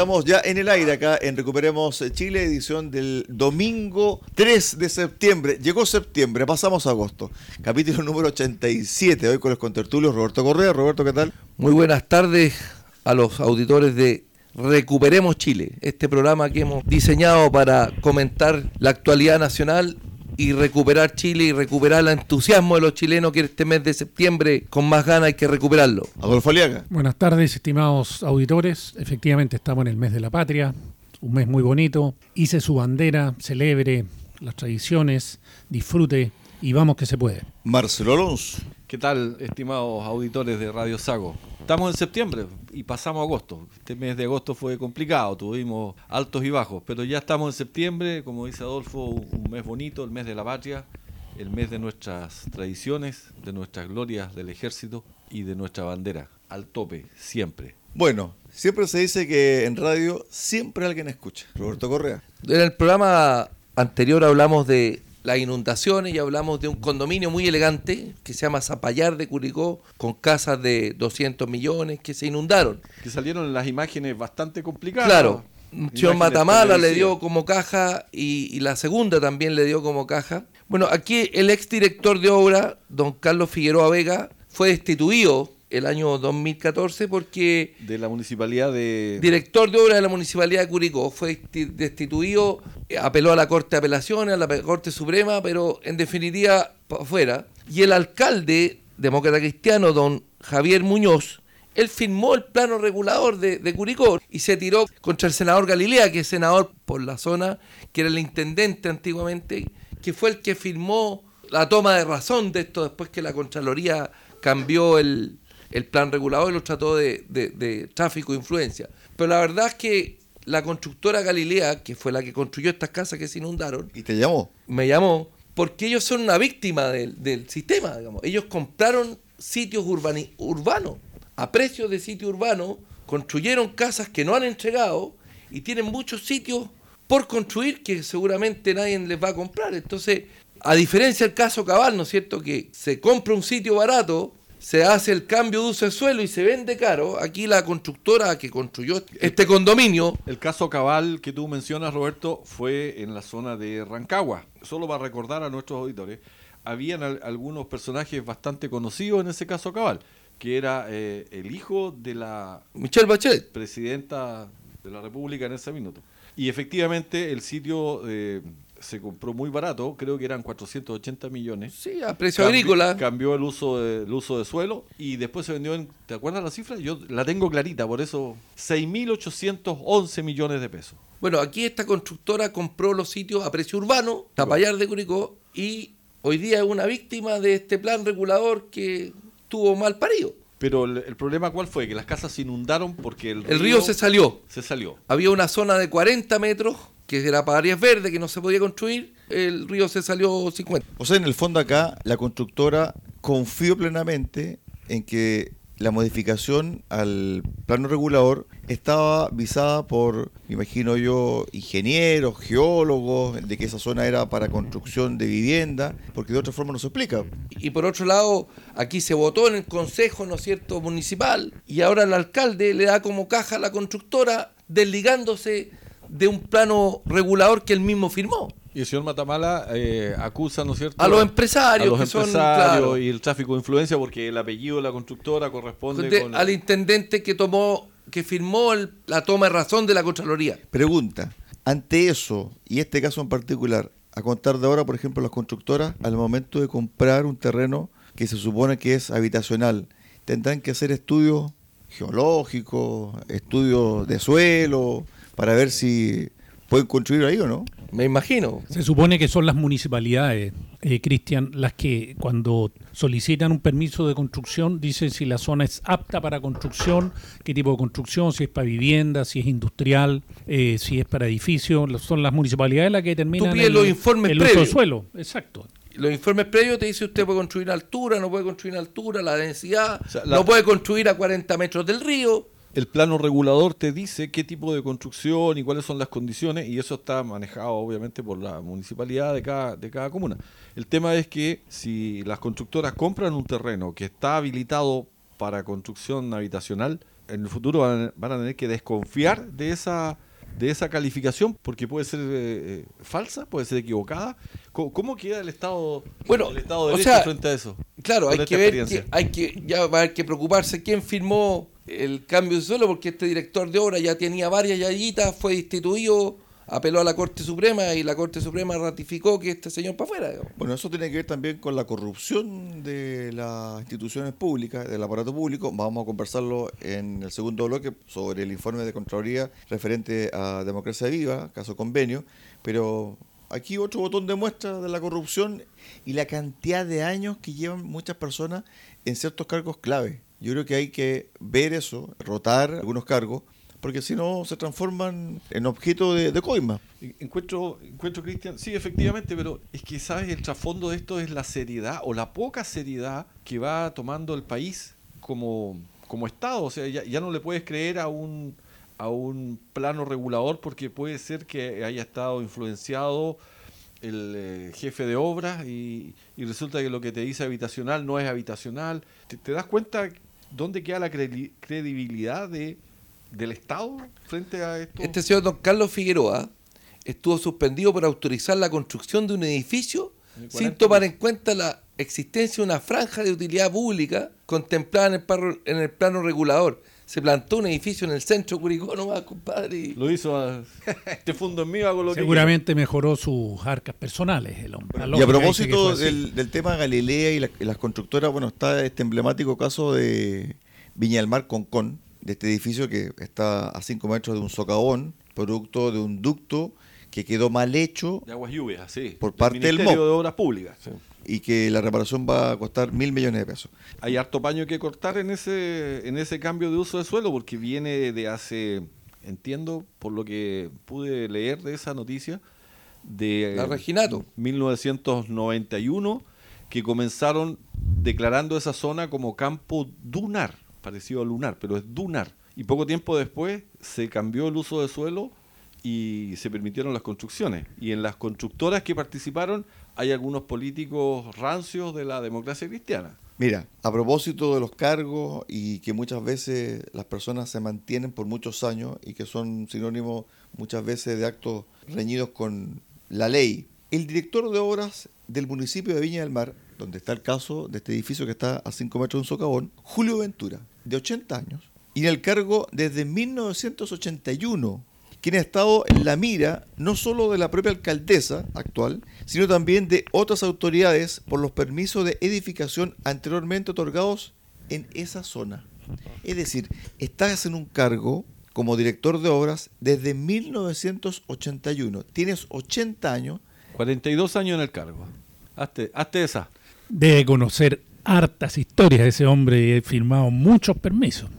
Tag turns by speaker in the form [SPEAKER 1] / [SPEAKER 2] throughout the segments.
[SPEAKER 1] Estamos ya en el aire acá en Recuperemos Chile, edición del domingo 3 de septiembre. Llegó septiembre, pasamos a agosto. Capítulo número 87, hoy con los contertulios Roberto Correa. Roberto, ¿qué tal?
[SPEAKER 2] Muy buenas tardes a los auditores de Recuperemos Chile, este programa que hemos diseñado para comentar la actualidad nacional y recuperar Chile y recuperar el entusiasmo de los chilenos que este mes de septiembre con más ganas hay que recuperarlo.
[SPEAKER 1] Adolfo Aliaga.
[SPEAKER 3] Buenas tardes, estimados auditores. Efectivamente estamos en el mes de la patria, un mes muy bonito. Hice su bandera, celebre las tradiciones, disfrute y vamos que se puede.
[SPEAKER 1] Marcelo Alonso.
[SPEAKER 4] ¿Qué tal, estimados auditores de Radio Sago? Estamos en septiembre y pasamos a agosto. Este mes de agosto fue complicado, tuvimos altos y bajos, pero ya estamos en septiembre, como dice Adolfo, un mes bonito, el mes de la patria, el mes de nuestras tradiciones, de nuestras glorias del ejército y de nuestra bandera, al tope, siempre.
[SPEAKER 1] Bueno, siempre se dice que en radio siempre alguien escucha. Roberto Correa.
[SPEAKER 2] En el programa anterior hablamos de las inundaciones y hablamos de un condominio muy elegante que se llama Zapallar de Curicó, con casas de 200 millones que se inundaron.
[SPEAKER 4] Que salieron en las imágenes bastante complicadas.
[SPEAKER 2] Claro. Señor Matamala le dio como caja y, y, la segunda también le dio como caja. Bueno, aquí el exdirector de obra, don Carlos Figueroa Vega, fue destituido el año 2014 porque...
[SPEAKER 4] De la municipalidad de...
[SPEAKER 2] Director de obra de la municipalidad de Curicó. Fue destituido, apeló a la Corte de Apelaciones, a la Corte Suprema, pero en definitiva afuera. Y el alcalde demócrata cristiano, don Javier Muñoz, él firmó el plano regulador de, de, Curicó y se tiró contra el senador Galilea, que es senador por la zona, que era el intendente antiguamente, que fue el que firmó la toma de razón de esto después que la Contraloría cambió el, el plan regulador y lo trató de, de, de tráfico e influencia. Pero la verdad es que la constructora Galilea, que fue la que construyó estas casas que se inundaron...
[SPEAKER 1] ¿Y te llamó?
[SPEAKER 2] Me llamó, porque ellos son una víctima del, del sistema, digamos. Ellos compraron sitios urbani, urbanos, a precios de sitio urbano, construyeron casas que no han entregado y tienen muchos sitios por construir que seguramente nadie les va a comprar. Entonces, a diferencia del caso Cabal, ¿no es cierto? Que se compra un sitio barato, se hace el cambio de uso de suelo y se vende caro. Aquí la constructora que construyó este condominio.
[SPEAKER 4] El caso Cabal que tú mencionas, Roberto, fue en la zona de Rancagua. Solo para recordar a nuestros auditores, habían al, algunos personajes bastante conocidos en ese caso Cabal, que era eh, el hijo de la
[SPEAKER 2] Michelle Bachelet,
[SPEAKER 4] presidenta de la República en ese minuto. Y efectivamente el sitio eh, se compró muy barato, creo que eran 480 millones.
[SPEAKER 2] Sí, a precio agrícola.
[SPEAKER 4] Cambió el uso, de, el uso de suelo y después se vendió en, ¿te acuerdas la cifra? Yo la tengo clarita, por eso 6.811 millones de pesos.
[SPEAKER 2] Bueno, aquí esta constructora compró los sitios a precio urbano, Tapallar de Curicó, y hoy día es una víctima de este plan regulador que tuvo mal parido.
[SPEAKER 4] Pero el, el, problema cuál fue? Que las casas se inundaron porque el río,
[SPEAKER 2] río se salió.
[SPEAKER 4] Se salió.
[SPEAKER 2] Había una zona de 40 metros que era para áreas verdes, que no se podía construir, el río se salió 50.
[SPEAKER 1] O sea, en el fondo acá la constructora confió plenamente en que la modificación al plano regulador estaba visada por, me imagino yo, ingenieros, geólogos, de que esa zona era para construcción de vivienda, porque de otra forma no se explica.
[SPEAKER 2] Y por otro lado, aquí se votó en el Consejo, ¿no es cierto?, municipal, y ahora el alcalde le da como caja a la constructora, desligándose de un plano regulador que él mismo firmó.
[SPEAKER 4] Y el señor Matamala eh, acusa, ¿no es cierto?
[SPEAKER 2] A los empresarios.
[SPEAKER 4] A los
[SPEAKER 2] que
[SPEAKER 4] empresarios
[SPEAKER 2] son, claro,
[SPEAKER 4] y el tráfico de influencia, porque el apellido de la constructora corresponde
[SPEAKER 2] de,
[SPEAKER 4] con...
[SPEAKER 2] Al intendente que tomó, que firmó el, la toma de razón de la Contraloría.
[SPEAKER 1] Pregunta, ante eso, y este caso en particular, a contar de ahora, por ejemplo, las constructoras, al momento de comprar un terreno que se supone que es habitacional, tendrán que hacer estudios geológicos, estudios de suelo, para ver si ¿Pueden construir ahí o no?
[SPEAKER 2] Me imagino.
[SPEAKER 3] Se supone que son las municipalidades, eh, Cristian, las que cuando solicitan un permiso de construcción dicen si la zona es apta para construcción, qué tipo de construcción, si es para vivienda, si es industrial, eh, si es para edificios. Son las municipalidades las que determinan el,
[SPEAKER 2] los informes
[SPEAKER 3] el uso del suelo. Exacto.
[SPEAKER 2] Los informes previos te dicen usted puede construir a altura, no puede construir a altura, la densidad,
[SPEAKER 4] O sea, la-
[SPEAKER 2] no puede construir a 40 metros del río.
[SPEAKER 4] El plano regulador te dice qué tipo de construcción y cuáles son las condiciones y eso está manejado obviamente por la municipalidad de cada, de cada comuna. El tema es que si las constructoras compran un terreno que está habilitado para construcción habitacional, en el futuro van a, van a tener que desconfiar de esa de esa calificación porque puede ser eh, eh, falsa, puede ser equivocada. ¿Cómo, cómo queda el Estado,
[SPEAKER 2] Bueno,
[SPEAKER 4] el estado de
[SPEAKER 2] o
[SPEAKER 4] Derecho
[SPEAKER 2] sea,
[SPEAKER 4] frente a eso?
[SPEAKER 2] Claro, hay que ver, que, hay que, ya va a haber que preocuparse quién firmó el cambio de suelo, porque este director de obra ya tenía varias yayitas, fue destituido, apeló a la Corte Suprema y la Corte Suprema ratificó que este señor para afuera.
[SPEAKER 1] Bueno, eso tiene que ver también con la corrupción de las instituciones públicas, del aparato público. Vamos a conversarlo en el segundo bloque sobre el informe de Contraloría referente a Democracia Viva, caso convenio. Pero aquí otro botón de muestra de la corrupción y la cantidad de años que llevan muchas personas en ciertos cargos clave. Yo creo que hay que ver eso, rotar algunos cargos, porque si no se transforman en objeto de, de coima.
[SPEAKER 4] Encuentro, encuentro Cristian, sí, efectivamente, pero es que, ¿sabes? El trasfondo de esto es la seriedad o la poca seriedad que va tomando el país como, como Estado. O sea, ya, ya no le puedes creer a un, a un plano regulador porque puede ser que haya estado influenciado el eh, jefe de obras y, y resulta que lo que te dice habitacional no es habitacional. ¿Te, te das cuenta dónde queda la credi- credibilidad de, del Estado frente a esto?
[SPEAKER 2] Este señor don Carlos Figueroa estuvo suspendido por autorizar la construcción de un edificio sin
[SPEAKER 4] 40
[SPEAKER 2] tomar en cuenta la existencia de una franja de utilidad pública contemplada en el, parro- en el plano regulador. Se plantó un edificio en el centro de Curicó nomás, compadre. y-
[SPEAKER 4] Lo hizo a, este fondo en mí, hago lo que
[SPEAKER 3] Seguramente mejoró sus arcas personales el hombre.
[SPEAKER 1] Y a propósito del, del tema Galilea y, la- y las constructoras, bueno, está este emblemático caso de Viña del Mar Concón, de este edificio que está a 5 metros de un socavón, producto de un ducto que quedó mal hecho
[SPEAKER 4] De aguas lluvias, sí.
[SPEAKER 1] Por parte del
[SPEAKER 4] Ministerio
[SPEAKER 1] MOP.
[SPEAKER 4] de Obras Públicas.
[SPEAKER 1] Y que la reparación va a costar mil millones de pesos.
[SPEAKER 4] Hay harto paño que cortar en ese, en ese cambio de uso de suelo porque viene de hace, entiendo, por lo que pude leer de esa noticia, de
[SPEAKER 2] La Reginato.
[SPEAKER 4] 1991, que comenzaron declarando esa zona como campo dunar, parecido a lunar, pero es dunar. Y poco tiempo después se cambió el uso de suelo y se permitieron las construcciones. Y en las constructoras que participaron hay algunos políticos rancios de la democracia cristiana.
[SPEAKER 1] Mira, a propósito de los cargos y que muchas veces las personas se mantienen por muchos años y que son sinónimos muchas veces de actos reñidos con la ley, el director de obras del municipio de Viña del Mar, donde está el caso de este edificio que está a 5 metros de un socavón, Julio Ventura, de 80 años, y en el cargo desde 1981, quien ha estado en la mira no solo de la propia alcaldesa actual, sino también de otras autoridades por los permisos de edificación anteriormente otorgados en esa zona. Es decir, estás en un cargo como director de obras desde 1981. Tienes 80 años
[SPEAKER 4] 42 años en el cargo. Hazte, hazte esa.
[SPEAKER 3] Debe conocer hartas historias ese hombre y he firmado muchos permisos.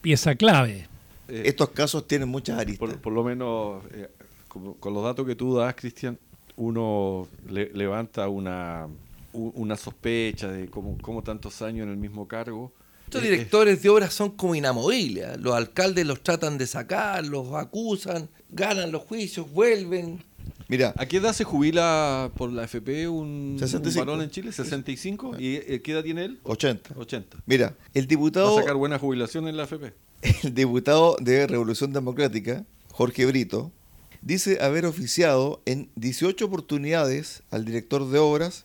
[SPEAKER 3] Pieza clave.
[SPEAKER 4] Eh,
[SPEAKER 1] Estos casos tienen muchas aristas.
[SPEAKER 4] por, por lo menos, eh, con los datos que tú das, Cristian, uno le- levanta una, una sospecha de cómo, cómo tantos años en el mismo cargo.
[SPEAKER 2] Estos
[SPEAKER 4] Eh,
[SPEAKER 2] directores de obras son como inamovibles. ¿eh? Los alcaldes los tratan de sacar, los acusan, ganan los juicios, vuelven.
[SPEAKER 1] Mira,
[SPEAKER 4] ¿A qué edad se jubila por la FP un, un
[SPEAKER 1] 65.
[SPEAKER 4] varón en Chile? ¿65? ¿Y qué edad tiene él?
[SPEAKER 1] 80.
[SPEAKER 4] 80.
[SPEAKER 1] Mira, el
[SPEAKER 4] Va
[SPEAKER 1] diputado...
[SPEAKER 4] a sacar buena jubilación en la FP.
[SPEAKER 1] el diputado de Revolución Democrática, Jorge Brito, dice haber oficiado en 18 oportunidades al director de obras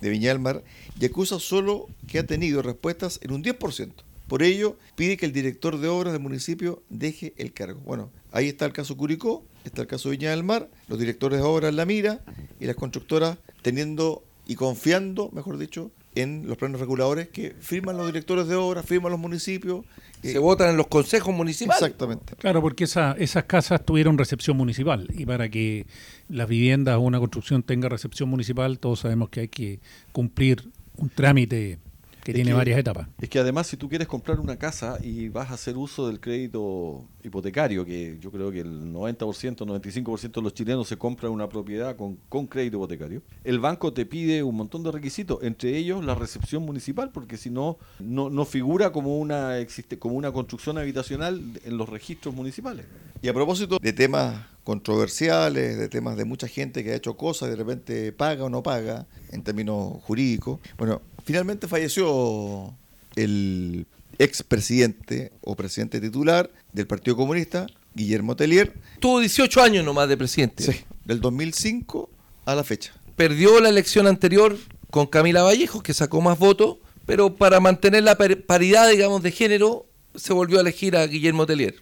[SPEAKER 1] de Viña del Mar y acusa solo que ha tenido respuestas en un 10%. Por ello, pide que el director de obras del municipio deje el cargo. Bueno, ahí está el caso Curicó, está el caso Viña del Mar, los directores de obras en la mira y las constructoras teniendo y confiando, mejor dicho, en los planes reguladores que firman los directores de obras, firman los municipios
[SPEAKER 2] se votan en los consejos municipales.
[SPEAKER 1] Exactamente.
[SPEAKER 3] Claro, porque esa, esas casas tuvieron recepción municipal y para que las viviendas o una construcción tenga recepción municipal, todos sabemos que hay que cumplir un trámite que tiene varias etapas.
[SPEAKER 4] Es que además si tú quieres comprar una casa y vas a hacer uso del crédito hipotecario, que yo creo que el 90%, 95% de los chilenos se compran una propiedad con, con crédito hipotecario, el banco te pide un montón de requisitos, entre ellos la recepción municipal, porque si no, no figura como una, existe, como una construcción habitacional en los registros municipales.
[SPEAKER 1] Y a propósito de temas controversiales, de temas de mucha gente que ha hecho cosas y de repente paga o no paga en términos jurídicos. Bueno, finalmente falleció el expresidente o presidente titular del Partido Comunista, Guillermo Tellier.
[SPEAKER 2] Tuvo 18 años nomás de presidente.
[SPEAKER 1] Sí, del 2005 a la fecha.
[SPEAKER 2] Perdió la elección anterior con Camila Vallejo, que sacó más votos, pero para mantener la paridad, digamos, de género, se volvió a elegir a Guillermo Tellier.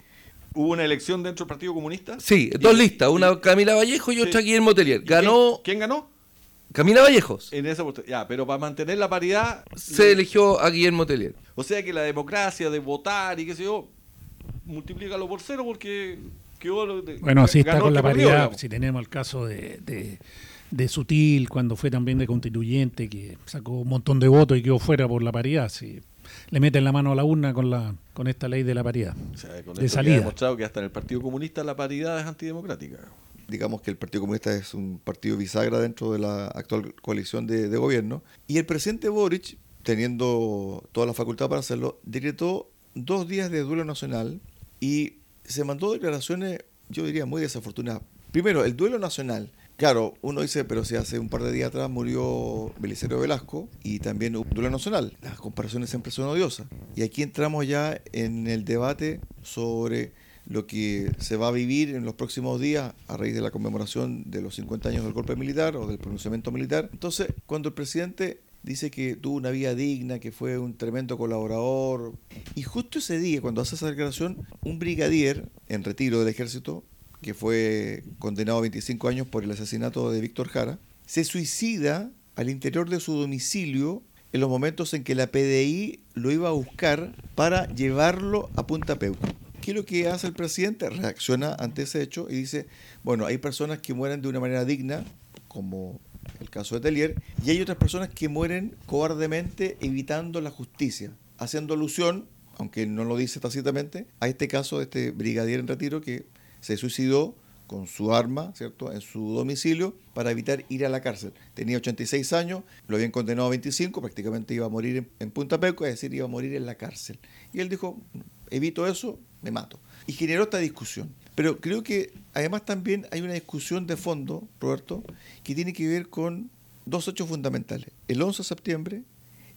[SPEAKER 4] ¿Hubo una elección dentro del Partido Comunista?
[SPEAKER 2] Sí, dos listas, una Camila Vallejo y otra Guillermo Tellier. Ganó.
[SPEAKER 4] ¿Quién, ganó?
[SPEAKER 2] Camila Vallejos.
[SPEAKER 4] En esa ya, pero para mantener la paridad.
[SPEAKER 2] Se eligió a Guillermo Tellier.
[SPEAKER 4] O sea que la democracia de votar y qué sé yo, multiplícalo por cero porque
[SPEAKER 3] quedó. Bueno, así está con la paridad. si tenemos el caso de, de, de, Sutil, cuando fue también de constituyente, que sacó un montón de votos y quedó fuera por la paridad. Sí le meten la mano a la urna con la con esta ley de la paridad.
[SPEAKER 4] de salida. Ha demostrado que hasta en el Partido Comunista la paridad es antidemocrática.
[SPEAKER 1] Digamos que el Partido Comunista es un partido bisagra dentro de la actual coalición de, gobierno. Y el presidente Boric, teniendo toda la facultad para hacerlo, decretó dos días de duelo nacional y se mandó declaraciones, yo diría, muy desafortunadas. Primero, el duelo nacional Claro, uno dice, pero si hace un par de días atrás murió Belisario Velasco y también hubo duelo nacional. Las comparaciones siempre son odiosas. Y aquí entramos ya en el debate sobre lo que se va a vivir en los próximos días a raíz de la conmemoración de los 50 años del golpe militar o del pronunciamiento militar. Entonces, cuando el presidente dice que tuvo una vida digna, que fue un tremendo colaborador, y justo ese día, cuando hace esa declaración, un brigadier en retiro del ejército que fue condenado a 25 años por el asesinato de Víctor Jara, se suicida al interior de su domicilio en los momentos en que la PDI lo iba a buscar para llevarlo a Punta Peuco. ¿Qué es lo que hace el presidente? Reacciona ante ese hecho y dice, bueno, hay personas que mueren de una manera digna, como el caso de Telier, y hay otras personas que mueren cobardemente evitando la justicia, haciendo alusión, aunque no lo dice tácitamente, a este caso de este brigadier en retiro que se suicidó con su arma, ¿cierto?, en su domicilio para evitar ir a la cárcel. Tenía 86 años, lo habían condenado a 25, prácticamente iba a morir en, Punta Peco, es decir, iba a morir en la cárcel. Y él dijo, evito eso, me mato. Y generó esta discusión. Pero creo que además también hay una discusión de fondo, Roberto, que tiene que ver con dos hechos fundamentales. El 11 de septiembre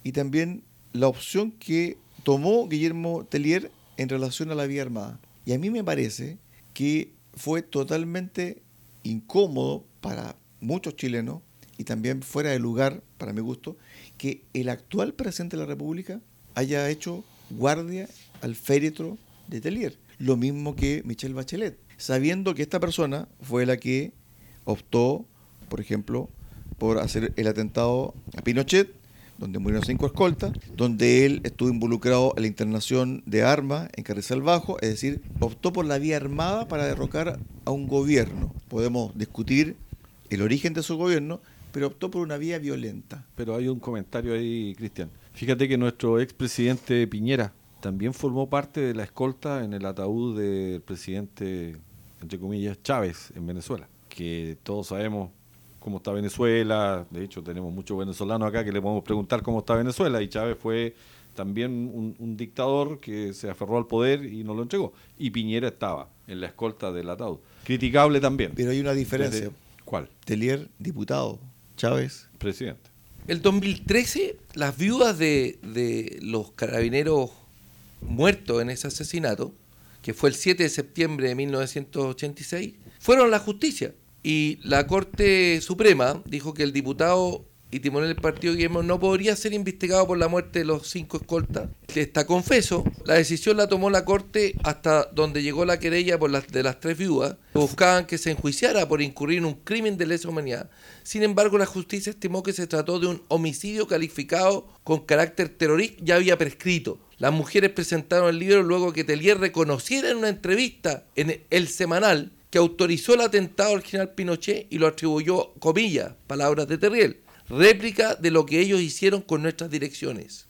[SPEAKER 1] y también la opción que tomó Guillermo Tellier en relación a la vía armada. Y a mí me parece que fue totalmente incómodo para muchos chilenos y también fuera de lugar, para mi gusto, que el actual presidente de la República haya hecho guardia al féretro de Telier. Lo mismo que Michelle Bachelet, sabiendo que esta persona fue la que optó, por ejemplo, por hacer el atentado a Pinochet donde murieron cinco escoltas, donde él estuvo involucrado en la internación de armas en Carrizal Bajo, es decir, optó por la vía armada para derrocar a un gobierno. Podemos discutir el origen de su gobierno, pero optó por una vía violenta.
[SPEAKER 4] Pero hay un comentario ahí, Cristian. Fíjate que nuestro expresidente Piñera también formó parte de la escolta en el ataúd del presidente, entre comillas, Chávez en Venezuela, que todos sabemos cómo está Venezuela. De hecho, tenemos muchos venezolanos acá que le podemos preguntar cómo está Venezuela. Y Chávez fue también un, dictador que se aferró al poder y no lo entregó. Y Piñera estaba en la escolta del ataúd. Criticable también.
[SPEAKER 1] Pero hay una diferencia.
[SPEAKER 4] ¿Cuál?
[SPEAKER 1] Telier, diputado. Chávez.
[SPEAKER 4] Presidente.
[SPEAKER 2] El 2013, las viudas de, de los carabineros muertos en ese asesinato, que fue el 7 de septiembre de 1986, fueron a la justicia. Y la Corte Suprema dijo que el diputado y timonel del partido Guillermo no podría ser investigado por la muerte de los cinco escoltas. Está confeso, la decisión la tomó la Corte hasta donde llegó la querella por las, de las tres viudas. Buscaban que se enjuiciara por incurrir en un crimen de lesa humanidad. Sin embargo, la justicia estimó que se trató de un homicidio calificado con carácter terrorista, ya había prescrito. Las mujeres presentaron el libro luego que Telier reconociera en una entrevista en El Semanal que autorizó el atentado al general Pinochet y lo atribuyó, comillas, palabras de Terriel, réplica de lo que ellos hicieron con nuestras direcciones.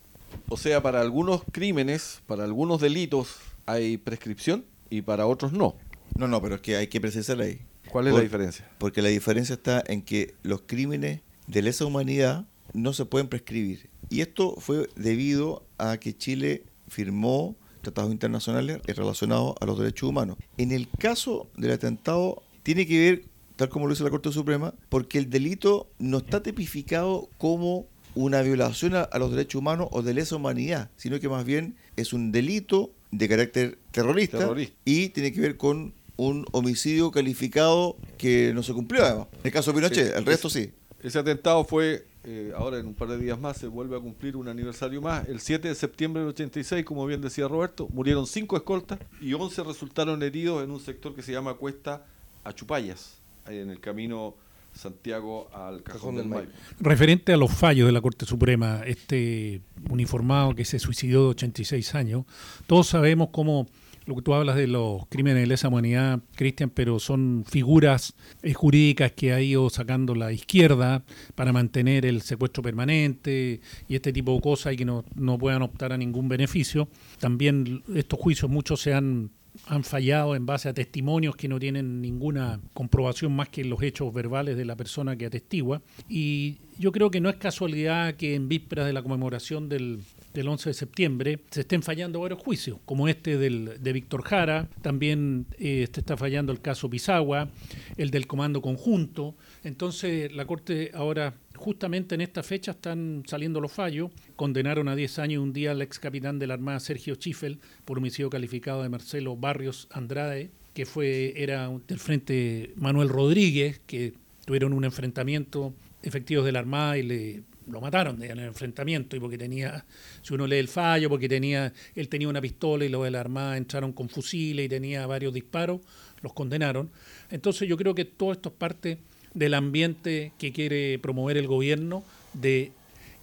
[SPEAKER 4] O sea, para algunos crímenes, para algunos delitos hay prescripción y para otros no.
[SPEAKER 1] No, no, pero es que hay que precisar ahí.
[SPEAKER 4] ¿Cuál es
[SPEAKER 1] Por-
[SPEAKER 4] la diferencia?
[SPEAKER 1] Porque la diferencia está en que los crímenes de lesa humanidad no se pueden prescribir. Y esto fue debido a que Chile firmó tratados internacionales relacionados a los derechos humanos. En el caso del atentado, tiene que ver, tal como lo dice la Corte Suprema, porque el delito no está tipificado como una violación a, a los derechos humanos o de lesa humanidad, sino que más bien es un delito de carácter terrorista,
[SPEAKER 4] Terrorista.
[SPEAKER 1] y tiene que ver con un homicidio calificado que no se cumplió además. En el caso de Pinochet,
[SPEAKER 4] Sí,
[SPEAKER 1] el resto
[SPEAKER 4] es-
[SPEAKER 1] sí.
[SPEAKER 4] Ese atentado fue, eh, ahora en un par de días más se vuelve a cumplir un aniversario más. El 7 de septiembre del 86, como bien decía Roberto, murieron cinco escoltas y 11 resultaron heridos en un sector que se llama Cuesta Achupayas, en el camino Santiago al Cajón, del Maipo.
[SPEAKER 3] Referente a los fallos de la Corte Suprema, este uniformado que se suicidó de 86 años, todos sabemos cómo lo que tú hablas de los crímenes de lesa humanidad, Cristian, pero son figuras eh, jurídicas que ha ido sacando la izquierda para mantener el secuestro permanente y este tipo de cosas y que no, no puedan optar a ningún beneficio. También estos juicios muchos se han han fallado en base a testimonios que no tienen ninguna comprobación más que los hechos verbales de la persona que atestigua. Y yo creo que no es casualidad que en vísperas de la conmemoración del, del 11 de septiembre se estén fallando varios juicios, como este del, de Víctor Jara, también eh, este está fallando el caso Pisagua, el del Comando Conjunto. Entonces la Corte ahora justamente en esta fecha están saliendo los fallos. Condenaron a 10 años un día al ex capitán de la Armada Sergio Schiffel por homicidio calificado de Marcelo Barrios Andrade, que fue era del frente Manuel Rodríguez, que tuvieron un enfrentamiento efectivos de la Armada y le lo mataron en el enfrentamiento y porque tenía, si uno lee el fallo, porque tenía, él tenía una pistola y los de la Armada entraron con fusiles y tenía varios disparos, los condenaron. Entonces yo creo que todo esto es parte del ambiente que quiere promover el gobierno, de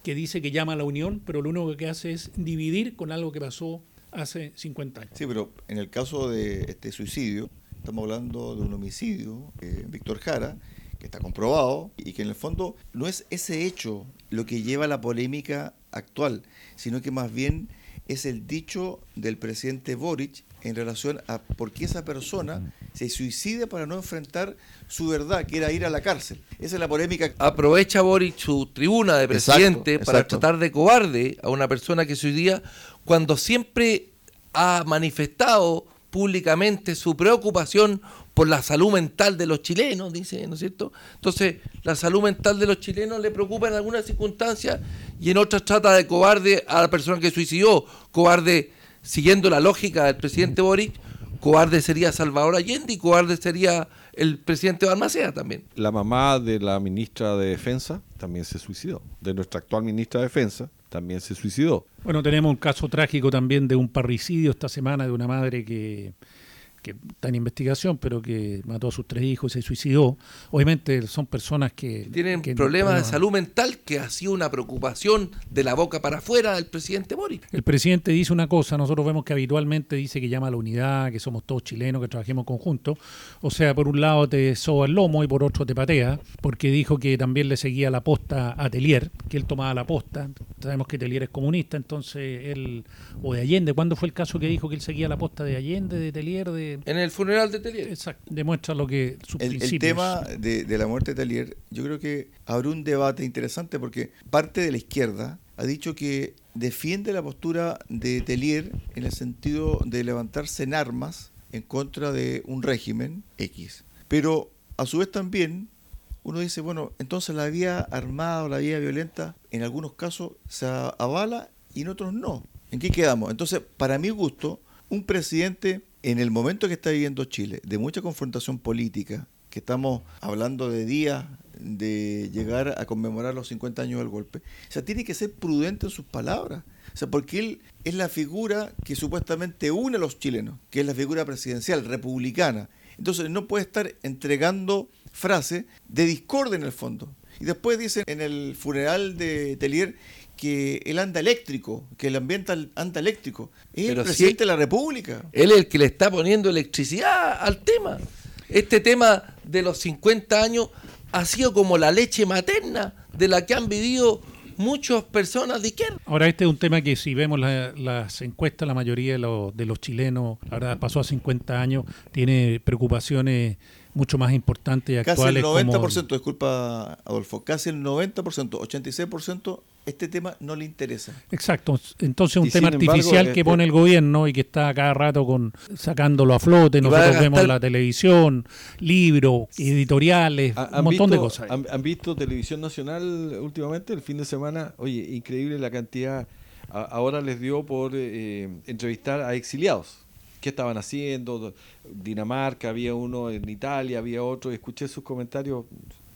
[SPEAKER 3] que dice que llama a la unión, pero lo único que hace es dividir con algo que pasó hace 50 años.
[SPEAKER 1] Sí, pero en el caso de este suicidio, estamos hablando de un homicidio, eh, Víctor Jara, que está comprobado y que en el fondo no es ese hecho lo que lleva a la polémica actual, sino que más bien es el dicho del presidente Boric en relación a por qué esa persona se suicida para no enfrentar su verdad, que era ir a la cárcel. Esa es la polémica.
[SPEAKER 2] Aprovecha Boric su tribuna de
[SPEAKER 1] Exacto,
[SPEAKER 2] presidente para
[SPEAKER 1] exacto.
[SPEAKER 2] tratar de cobarde a una persona que hoy día, cuando siempre ha manifestado públicamente su preocupación por la salud mental de los chilenos, dice, ¿no es cierto? Entonces, la salud mental de los chilenos le preocupa en algunas circunstancias y en otras trata de cobarde a la persona que suicidó. Cobarde, siguiendo la lógica del presidente Boric, cobarde sería Salvador Allende y cobarde sería el presidente Balmaceda también.
[SPEAKER 4] La mamá de la ministra de Defensa también se suicidó. De nuestra actual ministra de Defensa también se suicidó.
[SPEAKER 3] Bueno, tenemos un caso trágico también de un parricidio esta semana de una madre que, que está en investigación, pero que mató a sus tres hijos y se suicidó. Obviamente son personas que...
[SPEAKER 2] tienen
[SPEAKER 3] que-
[SPEAKER 2] problemas de salud mental que ha sido una preocupación de la boca para afuera del presidente Boric.
[SPEAKER 3] El presidente dice una cosa, nosotros vemos que habitualmente dice que llama a la unidad, que somos todos chilenos, que trabajemos conjuntos. O sea, por un lado te soba el lomo y por otro te patea, porque dijo que también le seguía la posta a Telier, que él tomaba la posta. Sabemos que Telier es comunista, entonces él, o de Allende, ¿cuándo fue el caso que dijo que él seguía la posta de Allende, de Telier, de...
[SPEAKER 2] En el funeral de Telier.
[SPEAKER 3] Exacto, demuestra lo que sus
[SPEAKER 1] El, tema de, de la muerte de Talier, yo creo que abre un debate interesante porque parte de la izquierda ha dicho que defiende la postura de Telier en el sentido de levantarse en armas en contra de un régimen X. Pero a su vez también uno dice, bueno, entonces la vía armada o la vía violenta en algunos casos se avala y en otros no. ¿En qué quedamos? Entonces, para mi gusto, un presidente en el momento que está viviendo Chile, de mucha confrontación política, que estamos hablando de días de llegar a conmemorar los 50 años del golpe, o sea, tiene que ser prudente en sus palabras. O sea, porque él es la figura que supuestamente une a los chilenos, que es la figura presidencial, republicana. Entonces no puede estar entregando frases de discordia en el fondo. Y después dicen en el funeral de Telier que él anda eléctrico, que el ambiente anda eléctrico. Es
[SPEAKER 2] Pero
[SPEAKER 1] el
[SPEAKER 2] si-
[SPEAKER 1] presidente de la República.
[SPEAKER 2] Él es el que le está poniendo electricidad al tema. Este tema de los 50 años ha sido como la leche materna de la que han vivido muchas personas de izquierda.
[SPEAKER 3] Ahora, este es un tema que si vemos la- las encuestas, la mayoría de los, de los chilenos, la verdad, pasó a 50 años, tiene preocupaciones mucho más importantes y
[SPEAKER 1] Casi el
[SPEAKER 3] actuales.
[SPEAKER 1] 90%,
[SPEAKER 3] como,
[SPEAKER 1] disculpa Adolfo, casi el 90%, 86%, este tema no le interesa.
[SPEAKER 3] Exacto, entonces un
[SPEAKER 4] Y
[SPEAKER 3] tema
[SPEAKER 4] embargo,
[SPEAKER 3] artificial que
[SPEAKER 4] eh,
[SPEAKER 3] pone el gobierno y que está cada rato con sacándolo a flote,
[SPEAKER 2] va a
[SPEAKER 3] nosotros
[SPEAKER 2] gastar-
[SPEAKER 3] vemos la televisión, libros, editoriales,
[SPEAKER 4] ¿Han-
[SPEAKER 3] un montón de cosas.
[SPEAKER 4] Han, han visto televisión nacional últimamente, el fin de semana? Oye, increíble la cantidad. A- ahora les dio por eh, entrevistar a exiliados. ¿Qué estaban haciendo? Dinamarca, había uno en Italia, había otro. Escuché sus comentarios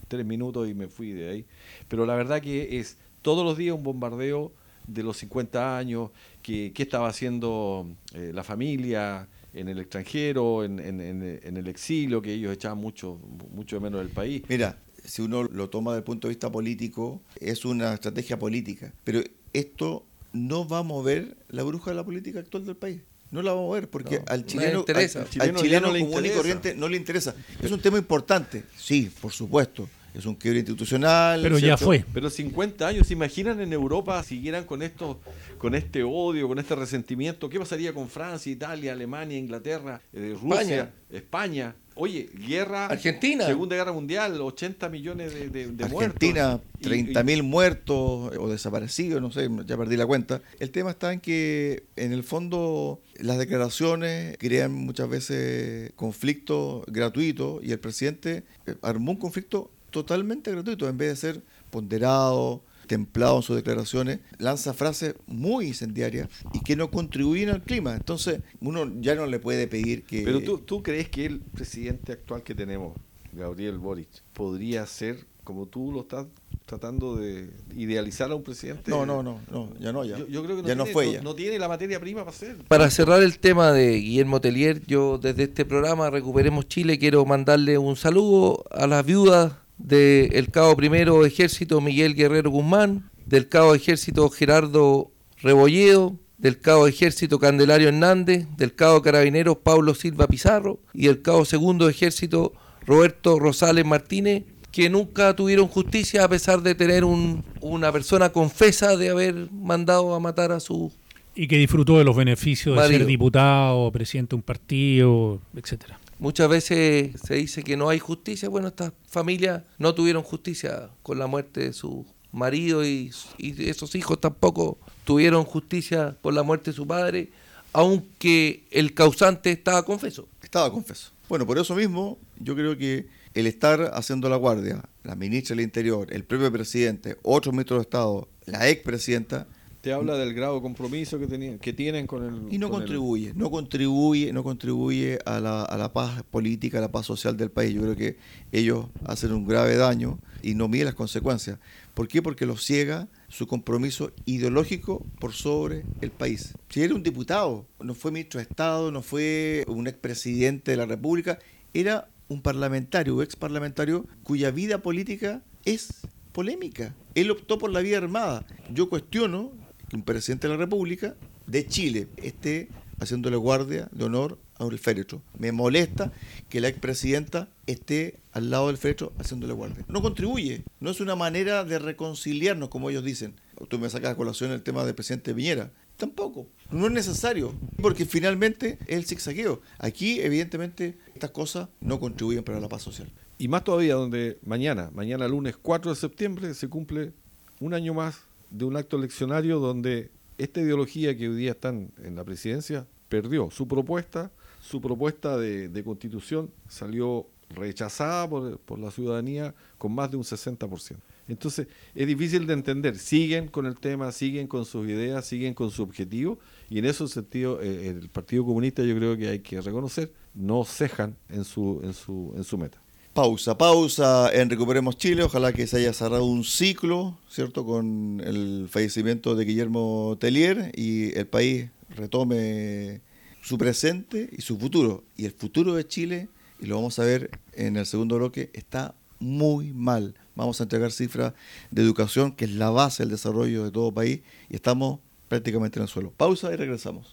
[SPEAKER 4] tres minutos y me fui de ahí. Pero la verdad que es todos los días un bombardeo de los 50 años, que, qué estaba haciendo eh, la familia en el extranjero, en, en- en- en el exilio, que ellos echaban mucho, mucho de menos del país.
[SPEAKER 1] Mira, si uno lo toma desde el punto de vista político, es una estrategia política. Pero esto no va a mover la bruja de la política actual del país. No la va a mover porque
[SPEAKER 2] No,
[SPEAKER 1] al
[SPEAKER 2] no
[SPEAKER 1] chileno,
[SPEAKER 2] le interesa.
[SPEAKER 1] al-
[SPEAKER 4] Al chileno
[SPEAKER 1] al chileno
[SPEAKER 4] no le
[SPEAKER 1] común y corriente no le interesa. Es un tema importante, sí, por supuesto. Es un quiebre institucional.
[SPEAKER 3] Pero ya fue.
[SPEAKER 4] Pero 50 años, ¿se imaginan en Europa siguieran con esto, con este odio, con este resentimiento? ¿Qué pasaría con Francia, Italia, Alemania, Inglaterra, eh, Rusia, España? Oye, guerra,
[SPEAKER 2] Argentina.
[SPEAKER 4] Segunda Guerra Mundial, 80 millones de, de, de
[SPEAKER 1] Argentina,
[SPEAKER 4] muertos. Y-
[SPEAKER 1] 30 mil muertos o desaparecidos, no sé, ya perdí la cuenta. El tema está en que, en el fondo, las declaraciones crean muchas veces conflictos gratuitos y el presidente eh, armó un conflicto totalmente gratuito en vez de ser ponderado, templado en sus declaraciones, lanza frases muy incendiarias y que no contribuyen al clima. Entonces, uno ya no le puede pedir que...
[SPEAKER 4] Pero tú, tú crees que el presidente actual que tenemos, Gabriel Boric, podría ser, como tú lo estás tratando de idealizar a un presidente?
[SPEAKER 1] No, no, no, no, ya no, ya.
[SPEAKER 4] Yo, yo creo que no,
[SPEAKER 1] ya no
[SPEAKER 4] tiene,
[SPEAKER 1] fue
[SPEAKER 4] no-
[SPEAKER 1] ya.
[SPEAKER 4] no tiene la materia prima para ser.
[SPEAKER 2] Para cerrar el tema de Guillermo Telier, yo desde este programa Recuperemos Chile quiero mandarle un saludo a las viudas del cabo primero ejército Miguel Guerrero Guzmán, del cabo ejército Gerardo Rebolledo, del cabo ejército Candelario Hernández, del cabo carabineros Pablo Silva Pizarro y del cabo segundo ejército Roberto Rosales Martínez, que nunca tuvieron justicia a pesar de tener un- una persona confesa de haber mandado a matar a su
[SPEAKER 3] Y que disfrutó de los beneficios de ser diputado, presidente de un partido, etcétera.
[SPEAKER 2] Muchas veces se dice que no hay justicia. Bueno, estas familias no tuvieron justicia con la muerte de su marido y, y esos hijos tampoco tuvieron justicia por la muerte de su padre, aunque el causante estaba confeso.
[SPEAKER 1] Estaba confeso. Bueno, por eso mismo, yo creo que el estar haciendo la guardia, la ministra del Interior, el propio presidente, otros ministros de Estado, la expresidenta,
[SPEAKER 4] Te habla del grado de compromiso que, tenían, que tienen con el...
[SPEAKER 1] y no
[SPEAKER 4] el-
[SPEAKER 1] contribuye, no contribuye, no contribuye a la, a la paz política, a la paz social del país. Yo creo que ellos hacen un grave daño y no miden las consecuencias. ¿Por qué? Porque los ciega su compromiso ideológico por sobre el país. Si era un diputado, no fue ministro de Estado, no fue un expresidente de la República, era un parlamentario, un ex parlamentario cuya vida política es polémica. Él optó por la vía armada. Yo cuestiono que un presidente de la República de Chile esté haciéndole guardia de honor a un féretro. Me molesta que la expresidenta esté al lado del féretro haciéndole guardia. No contribuye, no es una manera de reconciliarnos, como ellos dicen. Tú me sacas a colación el tema del presidente Piñera. Tampoco, no es necesario, porque finalmente es el zigzagueo. Aquí, evidentemente, estas cosas no contribuyen para la paz social.
[SPEAKER 4] Y más todavía donde mañana, mañana lunes 4 de septiembre, se cumple un año más de un acto eleccionario donde esta ideología que hoy día están en la presidencia perdió su propuesta, su propuesta de, constitución salió rechazada por, por la ciudadanía con más de un 60%. Entonces es difícil de entender, siguen con el tema, siguen con sus ideas, siguen con su objetivo y en ese sentido eh, el Partido Comunista yo creo que hay que reconocer, no cejan en su, en su, en su meta.
[SPEAKER 1] Pausa, pausa en Recuperemos Chile. Ojalá que se haya cerrado un ciclo, ¿cierto? Con el fallecimiento de Guillermo Tellier y el país retome su presente y su futuro. Y el futuro de Chile, y lo vamos a ver en el segundo bloque, está muy mal. Vamos a entregar cifras de educación, que es la base del desarrollo de todo país, y estamos prácticamente en el suelo. Pausa y regresamos.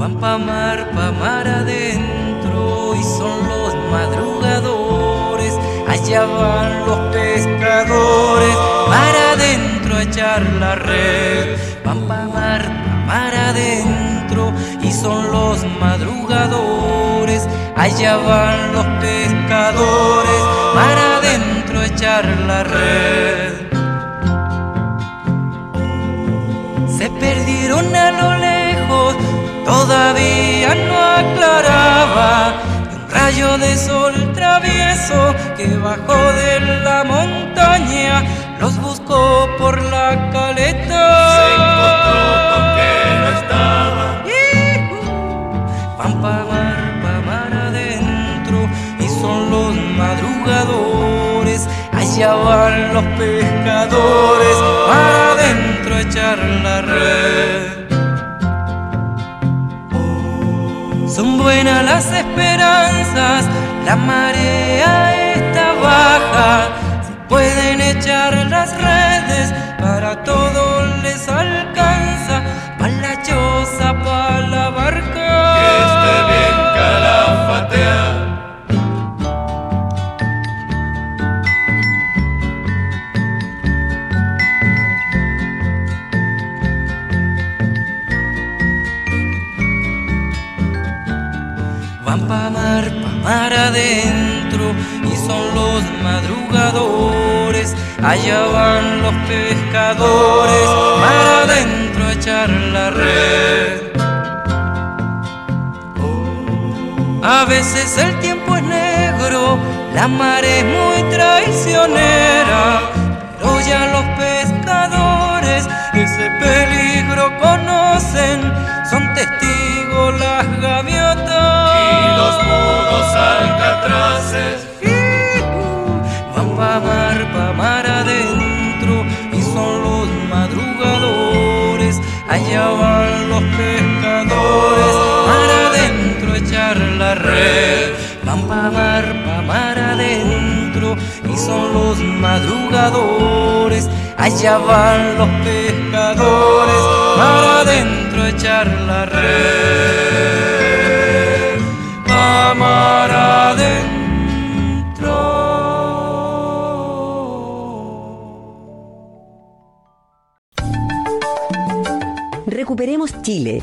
[SPEAKER 5] Van pa' mar, pa' mar adentro y son los madrugadores. Allá van los pescadores, mar adentro echar la red. Van pa' mar, pa' mar adentro y son los madrugadores. Allá van los pescadores, mar adentro echar la red. Se perdieron a lo lejos todavía no aclaraba y un rayo de sol travieso que bajó de la montaña los buscó por la caleta.
[SPEAKER 6] Se encontró con que no estaba.
[SPEAKER 5] Van pa' mar, pa' mar adentro y son los madrugadores. Allá van los pescadores, para adentro a echar la red. Buenas las esperanzas, la marea está baja. Si pueden echar Allá van los pescadores, mar adentro echar la red. A veces el tiempo es negro, la mar es muy traicionera, pero ya los pescadores ese peligro conocen, son testigos las gaviotas
[SPEAKER 6] Y los mudos alcatraces.
[SPEAKER 5] Pa' mar, pa' adentro y son los madrugadores. Allá van los pescadores, mar adentro a echar la red. Adentro.
[SPEAKER 7] Recuperemos Chile.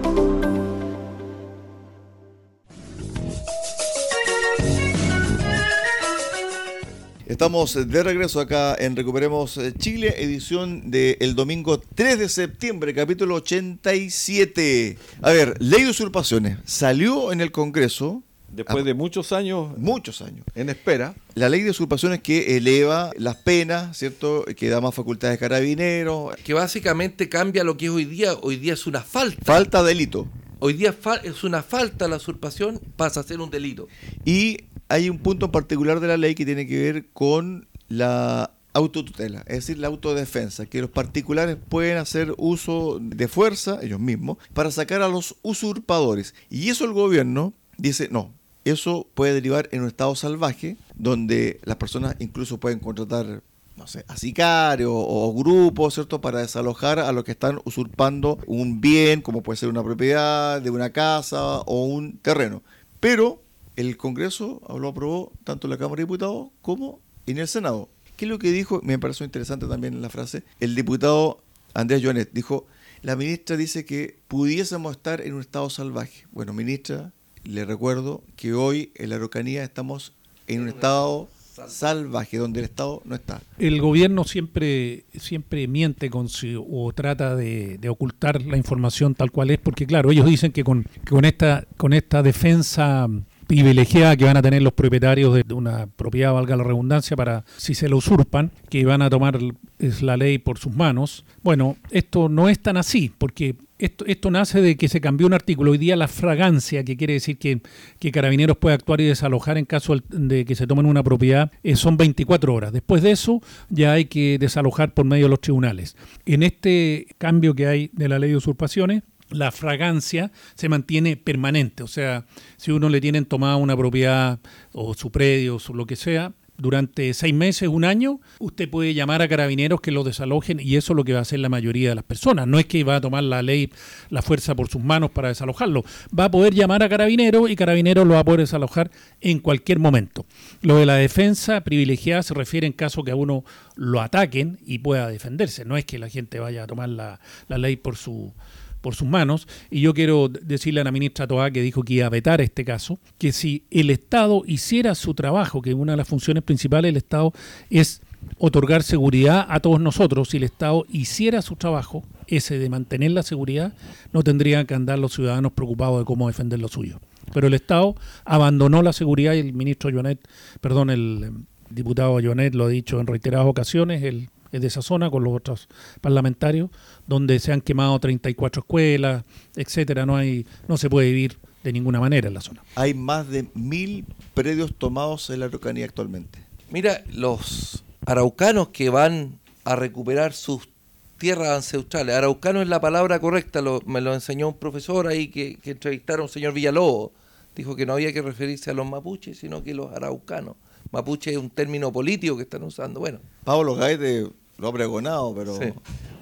[SPEAKER 1] Estamos de regreso acá en Recuperemos eh, Chile, edición del domingo 3 de septiembre, capítulo 87. A ver, ley de usurpaciones. Salió en el Congreso,
[SPEAKER 4] Después de muchos años
[SPEAKER 1] muchos años,
[SPEAKER 4] en espera,
[SPEAKER 1] la ley de usurpaciones que eleva las penas, ¿cierto? Que da más facultades de carabineros.
[SPEAKER 2] Que básicamente cambia lo que es hoy día. Hoy día es una falta.
[SPEAKER 1] Falta delito.
[SPEAKER 2] Hoy día fa- es una falta la usurpación, pasa a ser un delito.
[SPEAKER 1] Y hay un punto en particular de la ley que tiene que ver con la autotutela, es decir, la autodefensa, que los particulares pueden hacer uso de fuerza, ellos mismos, para sacar a los usurpadores. Y eso el gobierno dice, no, eso puede derivar en un estado salvaje, donde las personas incluso pueden contratar no sé, a sicarios o grupos, ¿cierto? Para desalojar a los que están usurpando un bien, como puede ser una propiedad de una casa o un terreno. Pero el Congreso lo aprobó tanto en la Cámara de Diputados como en el Senado. ¿Qué es lo que dijo? Me pareció interesante también la frase. El diputado Andrés Joanet dijo, la ministra dice que pudiésemos estar en un estado salvaje. Bueno, ministra, le recuerdo que hoy en la Araucanía estamos en un estado salvaje, donde el Estado no está.
[SPEAKER 3] El gobierno siempre, siempre miente con su, o trata de, ocultar la información tal cual es, porque claro, ellos dicen que con, con, esta, con esta defensa privilegiada que van a tener los propietarios de una propiedad, valga la redundancia, para si se la usurpan, que van a tomar la ley por sus manos. Bueno, esto no es tan así, porque esto, esto nace de que se cambió un artículo. Hoy día la fragancia, que quiere decir que, que Carabineros puede actuar y desalojar en caso de que se tomen una propiedad, eh, son 24 horas. Después de eso ya hay que desalojar por medio de los tribunales. En este cambio que hay de la ley de usurpaciones, la fragancia se mantiene permanente. O sea, si uno le tienen tomada una propiedad o su predio o lo que sea, durante seis meses, un año, usted puede llamar a carabineros que lo desalojen y eso es lo que va a hacer la mayoría de las personas. No es que va a tomar la ley, la fuerza por sus manos para desalojarlo. Va a poder llamar a carabineros y carabineros lo va a poder desalojar en cualquier momento. Lo de la defensa privilegiada se refiere en caso que a uno lo ataquen y pueda defenderse. No es que la gente vaya a tomar la, la ley por su por sus manos. Y yo quiero decirle a la ministra Toá, que dijo que iba a vetar este caso, que si el Estado hiciera su trabajo, que una de las funciones principales del Estado es otorgar seguridad a todos nosotros, si el Estado hiciera su trabajo, ese de mantener la seguridad, no tendrían que andar los ciudadanos preocupados de cómo defender lo suyo. Pero el Estado abandonó la seguridad y el ministro Joanet, perdón, el diputado Joanet lo ha dicho en reiteradas ocasiones, el de esa zona con los otros parlamentarios, donde se han quemado 34 escuelas, etcétera. No hay, no se puede vivir de ninguna manera en la zona.
[SPEAKER 1] Hay más de mil predios tomados en la Araucanía actualmente.
[SPEAKER 2] Mira, los araucanos que van a recuperar sus tierras ancestrales. Araucano es la palabra correcta, me lo enseñó un profesor ahí que, que entrevistaron a un señor Villalobos. Dijo que no había que referirse a los mapuches, sino que los araucanos. Mapuche es un término político que están usando. Bueno.
[SPEAKER 1] Pablo Gaete lo ha pregonado, pero.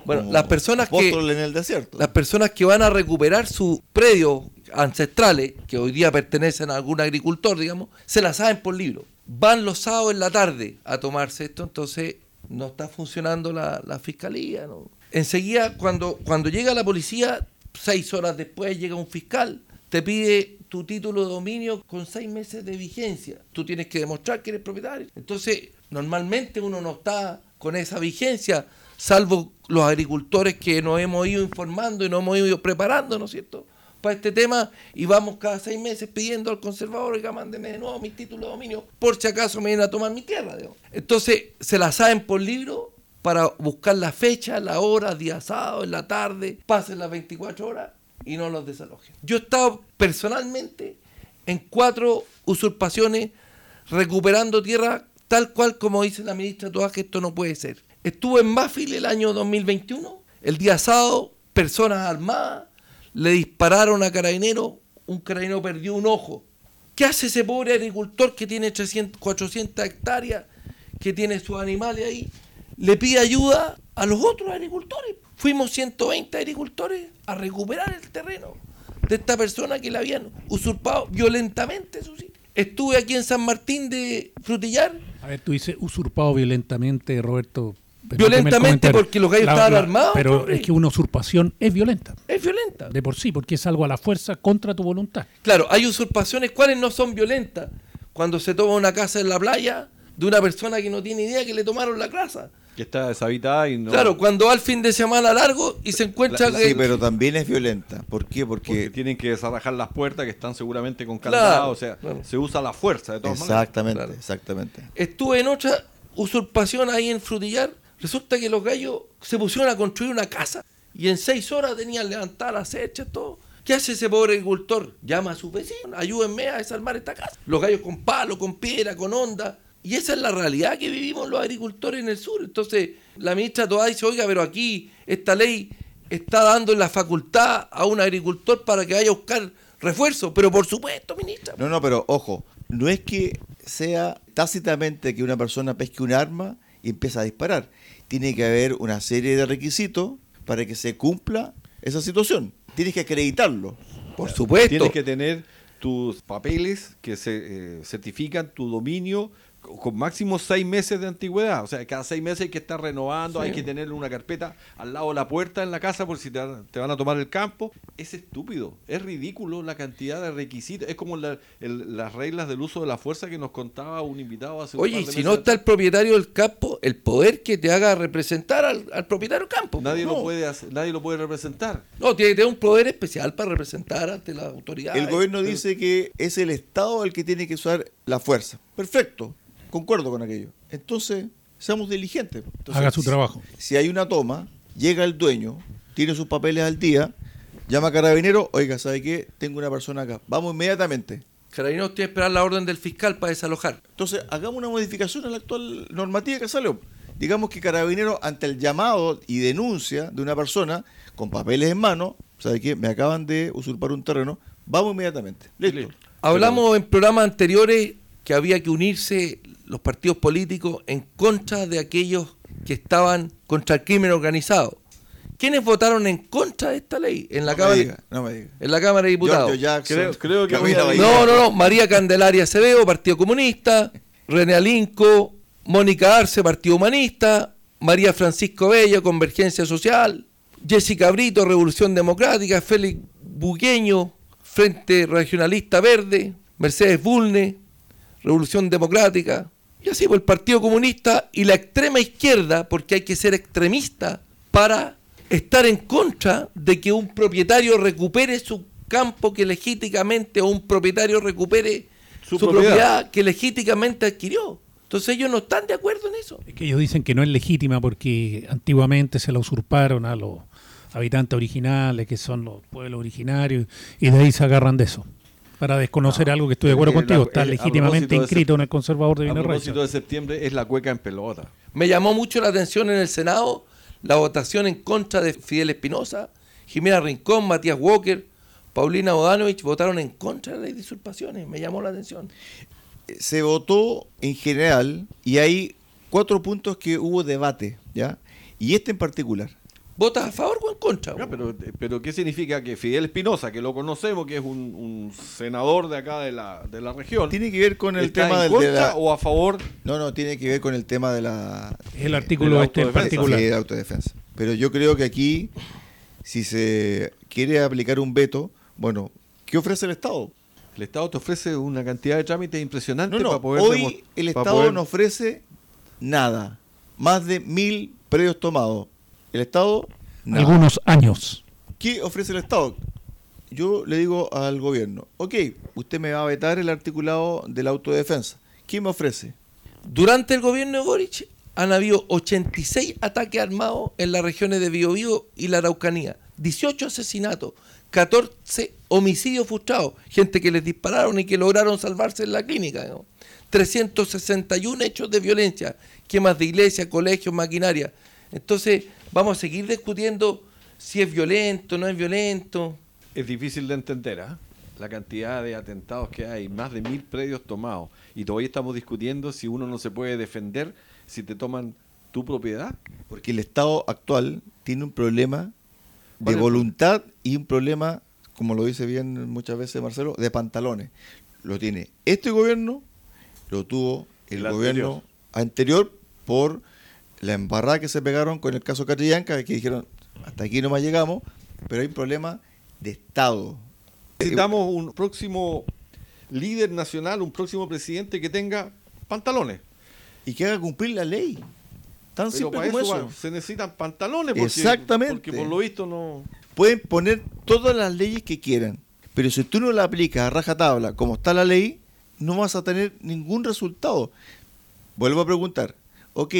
[SPEAKER 2] Bueno, las personas que.
[SPEAKER 1] En el desierto.
[SPEAKER 2] Las personas que van a recuperar sus predios ancestrales, que hoy día pertenecen a algún agricultor, digamos, se las saben por libro. Van los sábados en la tarde a tomarse esto, entonces no está funcionando la, fiscalía. ¿no? Enseguida, cuando, cuando llega la policía, seis horas después llega un fiscal, te pide tu título de dominio con seis meses de vigencia. Tú tienes que demostrar que eres propietario. Entonces, normalmente uno no está con esa vigencia, salvo los agricultores que nos hemos ido informando y nos hemos ido preparando, ¿no es cierto?, para este tema y vamos cada seis meses pidiendo al conservador que mándeme de nuevo mi título de dominio por si acaso me vienen a tomar mi tierra. Entonces, se la saben por libro para buscar la fecha, la hora, día sábado, en la tarde, pasen las 24 horas y no los desalojen. Yo he estado personalmente en cuatro usurpaciones recuperando tierra tal cual como dice la ministra Toa, que esto no puede ser. Estuvo en Mafil el año 2021, el día sábado, personas armadas le dispararon a carabinero, un carabinero perdió un ojo. ¿Qué hace ese pobre agricultor que tiene 300, 400 hectáreas, que tiene sus animales ahí? Le pide ayuda a los otros agricultores. Fuimos 120 agricultores a recuperar el terreno de esta persona que le habían usurpado violentamente su sitio. Estuve aquí en San Martín de Frutillar.
[SPEAKER 3] Ver, tú dices usurpado violentamente, Roberto.
[SPEAKER 2] Violentamente porque los gallos estaban armados.
[SPEAKER 3] Pero es que una usurpación es violenta.
[SPEAKER 2] Es violenta.
[SPEAKER 3] De por sí, porque es algo a la fuerza contra tu voluntad.
[SPEAKER 2] Claro, hay usurpaciones, ¿cuáles no son violentas? Cuando se toma una casa en la playa de una persona que no tiene idea que le tomaron la casa
[SPEAKER 4] que está deshabitada y no.
[SPEAKER 2] Claro, cuando va al fin de semana largo y se encuentra
[SPEAKER 1] Sí, pero también es violenta. ¿Por qué?
[SPEAKER 4] Porque, tienen que desarrajar las puertas que están seguramente con candado, o sea, se usa la fuerza de todas
[SPEAKER 1] exactamente,
[SPEAKER 4] maneras.
[SPEAKER 1] Exactamente,
[SPEAKER 2] Estuve en otra usurpación ahí en Frutillar. Resulta que los gallos se pusieron a construir una casa y en seis horas tenían levantar las hechas, todo. ¿Qué hace ese pobre agricultor? Llama a su vecino, ayúdenme a desarmar esta casa. Los gallos con palo, con piedra, con onda y esa es la realidad que vivimos los agricultores en el sur. Entonces, la ministra Toda dice, oiga, pero aquí esta ley está dando la facultad a un agricultor para que vaya a buscar refuerzo. Pero por supuesto, ministra.
[SPEAKER 1] No, no, pero ojo, no es que sea tácitamente que una persona pesque un arma y empieza a disparar. Tiene que haber una serie de requisitos para que se cumpla esa situación. Tienes que acreditarlo.
[SPEAKER 2] Por supuesto.
[SPEAKER 4] Tienes que tener tus papeles que se eh, certifican tu dominio con máximo seis meses de antigüedad. O sea, cada seis meses hay que estar renovando, hay que tener una carpeta al lado de la puerta en la casa por si te, van- te van a tomar el campo. Es estúpido, es ridículo la cantidad de requisitos. Es como la- el- las reglas del uso de la fuerza que nos contaba un invitado hace un
[SPEAKER 2] Oye,
[SPEAKER 4] par
[SPEAKER 2] y
[SPEAKER 4] de
[SPEAKER 2] si
[SPEAKER 4] meses
[SPEAKER 2] no está el propietario del campo, el poder que te haga representar al, al propietario del campo.
[SPEAKER 4] Nadie,
[SPEAKER 2] no,
[SPEAKER 4] lo puede hacer- nadie lo puede representar.
[SPEAKER 2] No, tiene que tener un poder especial para representar ante la autoridad.
[SPEAKER 1] El gobierno dice que es el Estado el que tiene que usar la fuerza. Perfecto, concuerdo con aquello. Entonces, seamos diligentes. Entonces,
[SPEAKER 3] Haga su
[SPEAKER 1] si-
[SPEAKER 3] trabajo.
[SPEAKER 1] Si hay una toma, llega el dueño, tiene sus papeles al día, llama a carabinero, oiga, ¿sabe qué? Tengo una persona acá. Vamos inmediatamente.
[SPEAKER 2] Carabineros tiene que esperar la orden del fiscal para desalojar.
[SPEAKER 1] Entonces, hagamos una modificación a la actual normativa que salió. Digamos que Carabinero, ante el llamado y denuncia de una persona con papeles en mano, ¿sabe qué? Me acaban de usurpar un terreno, vamos inmediatamente. Listo.
[SPEAKER 4] Listo.
[SPEAKER 2] Hablamos en programas anteriores que había que unirse los partidos políticos en contra de aquellos que estaban contra el crimen organizado. ¿Quiénes votaron en contra de esta ley en la,
[SPEAKER 1] no,
[SPEAKER 2] Cámara,
[SPEAKER 1] me diga, no me diga.
[SPEAKER 2] en la Cámara de Diputados?
[SPEAKER 1] Jackson,
[SPEAKER 4] Creo- creo que
[SPEAKER 1] Camila.
[SPEAKER 2] No, no, no. María Candelaria Acevedo, Partido Comunista. René Alinco, Mónica Arce, Partido Humanista. María Francisco Bello, Convergencia Social. Jessica Brito, Revolución Democrática. Félix Bugueño, Frente Regionalista Verde. Mercedes Bulne, Revolución Democrática. Y así, pues el Partido Comunista y la extrema izquierda, porque hay que ser extremista para estar en contra de que un propietario recupere su campo que legítimamente o un propietario recupere su,
[SPEAKER 4] Su
[SPEAKER 2] propiedad.
[SPEAKER 4] propiedad.
[SPEAKER 2] que legítimamente adquirió. Entonces ellos no están de acuerdo en eso.
[SPEAKER 3] Es que ellos dicen que no es legítima porque antiguamente se la usurparon a los habitantes originales, que son los pueblos originarios, y de ahí se agarran de eso. Para desconocer algo que estoy de acuerdo
[SPEAKER 4] Eh,
[SPEAKER 3] contigo,
[SPEAKER 4] la-
[SPEAKER 3] está
[SPEAKER 4] eh, a
[SPEAKER 3] legítimamente inscrito en el conservador de
[SPEAKER 4] A
[SPEAKER 3] Vino
[SPEAKER 4] propósito de septiembre es la cueca en pelota.
[SPEAKER 2] Me llamó mucho la atención en el Senado la votación en contra de Fidel Espinosa, Jimena Rincón, Matías Walker, Paulina Odanovich votaron en contra de la ley de usurpaciones. Me llamó la atención.
[SPEAKER 1] se votó en general y hay cuatro puntos que hubo debate, ¿ya? Y este en particular.
[SPEAKER 2] ¿Votas a favor o en contra?
[SPEAKER 4] Ya, pero, pero ¿qué significa que Fidel Espinosa, que lo conocemos, que es un, un senador de acá de la, de la región,
[SPEAKER 1] Tiene que ver con el
[SPEAKER 4] está
[SPEAKER 1] tema
[SPEAKER 4] en
[SPEAKER 1] del- de
[SPEAKER 4] contra
[SPEAKER 1] la...
[SPEAKER 4] o a favor?
[SPEAKER 1] No, no, tiene que ver con el tema de la...
[SPEAKER 3] El artículo
[SPEAKER 4] de la
[SPEAKER 3] este en
[SPEAKER 4] autodefensa.
[SPEAKER 3] particular.
[SPEAKER 1] Sí, de autodefensa. Pero yo creo que aquí, si se quiere aplicar un veto, bueno, ¿qué ofrece el Estado?
[SPEAKER 4] El Estado te ofrece una cantidad de trámites
[SPEAKER 1] No, no,
[SPEAKER 4] para poder...
[SPEAKER 1] hoy el Estado
[SPEAKER 4] poder-
[SPEAKER 1] no ofrece nada. Más de mil predios tomados. El Estado.
[SPEAKER 3] Algunos años.
[SPEAKER 1] ¿Qué ofrece el Estado? Yo le digo al gobierno, ok, usted me va a vetar el articulado de la autodefensa. ¿Qué me ofrece?
[SPEAKER 2] Durante el gobierno de Boric han habido 86 ataques armados en las regiones de Biobío y la Araucanía, 18 asesinatos, 14 homicidios frustrados, gente que les dispararon y que lograron salvarse en la clínica, ¿no? 361 hechos de violencia, quemas de iglesias, colegios, maquinaria. Entonces, vamos a seguir discutiendo si es violento, no es violento.
[SPEAKER 4] Es difícil de entender, ¿ah? La cantidad de atentados que hay, más de mil predios tomados. Y todavía estamos discutiendo si uno no se puede defender si te toman tu propiedad.
[SPEAKER 1] Porque el Estado actual tiene un problema de voluntad y un problema, como lo dice bien muchas veces Marcelo, de pantalones. Lo tiene este gobierno, lo tuvo el,
[SPEAKER 4] El
[SPEAKER 1] gobierno anterior por la embarrada que se pegaron con el caso Catrillanca, que dijeron, hasta aquí nomás llegamos, pero hay un problema de Estado.
[SPEAKER 4] Necesitamos un próximo líder nacional, un próximo presidente que tenga pantalones.
[SPEAKER 1] Y que haga cumplir la ley. Tan
[SPEAKER 4] Pero
[SPEAKER 1] simple
[SPEAKER 4] para
[SPEAKER 1] como
[SPEAKER 4] eso, se necesitan pantalones. Porque,
[SPEAKER 1] Exactamente.
[SPEAKER 4] Porque por lo visto no...
[SPEAKER 1] Pueden poner todas las leyes que quieran, pero si tú no la aplicas a rajatabla como está la ley, no vas a tener ningún resultado. Vuelvo a preguntar, ok,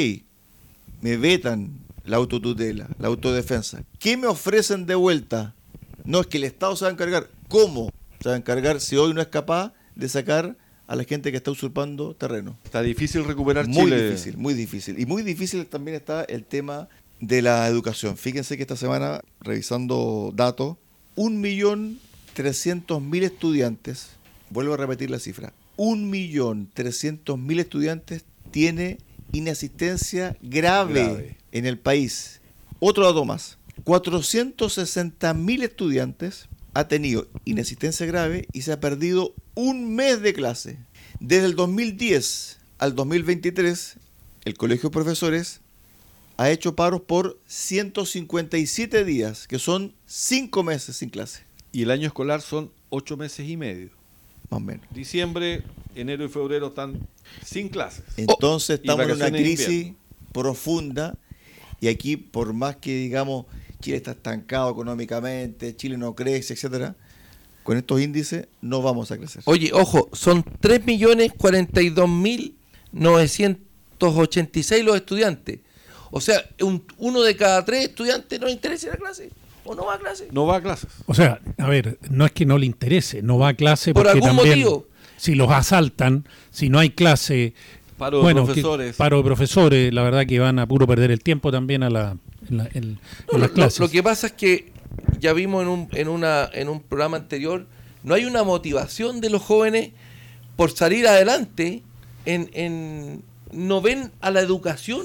[SPEAKER 1] me vetan la autotutela, la autodefensa, ¿qué me ofrecen de vuelta? No es que el Estado se va a encargar, ¿cómo se va a encargar si hoy no es capaz de sacar a la gente que está usurpando terreno?
[SPEAKER 4] Está difícil recuperar
[SPEAKER 1] Muy
[SPEAKER 4] Chile.
[SPEAKER 1] difícil, muy difícil. Y muy difícil también está el tema de la educación. Fíjense que esta semana, revisando datos, 1.300.000 estudiantes, vuelvo a repetir la cifra, 1.300.000 estudiantes tiene inasistencia grave,
[SPEAKER 4] Grave.
[SPEAKER 1] en el país. Otro dato más. 460 mil estudiantes ha tenido inasistencia grave y se ha perdido un mes de clase. Desde el 2010 al 2023, el Colegio de Profesores ha hecho paros por 157 días, que son 5 meses sin clase,
[SPEAKER 4] Y el año escolar son ocho meses y medio.
[SPEAKER 1] Más o menos.
[SPEAKER 4] Diciembre, enero y febrero están sin clases.
[SPEAKER 1] Entonces estamos en una crisis
[SPEAKER 4] invierno.
[SPEAKER 1] profunda y aquí por más que digamos Chile está estancado económicamente, Chile no crece, etcétera, con estos índices no vamos a crecer.
[SPEAKER 2] Oye, ojo, son 3.042.986 los estudiantes. O sea, un- uno de cada tres estudiantes no le interesa ir a clase o no va a clase.
[SPEAKER 4] No va a clases.
[SPEAKER 3] O sea, a ver, no es que no le interese, no va a clase
[SPEAKER 2] Por
[SPEAKER 3] porque
[SPEAKER 2] algún
[SPEAKER 3] también
[SPEAKER 2] motivo.
[SPEAKER 3] si los asaltan, si no hay clase,
[SPEAKER 4] Paro de
[SPEAKER 3] bueno, que-
[SPEAKER 4] profesores.
[SPEAKER 3] paro de profesores, la verdad que van a puro perder el tiempo también a la, en, la- en-
[SPEAKER 2] No,
[SPEAKER 3] en las
[SPEAKER 2] lo-
[SPEAKER 3] clases.
[SPEAKER 2] Lo, que pasa es que ya vimos en un, en, una, en un programa anterior, no hay una motivación de los jóvenes por salir adelante, en, en- no ven a la educación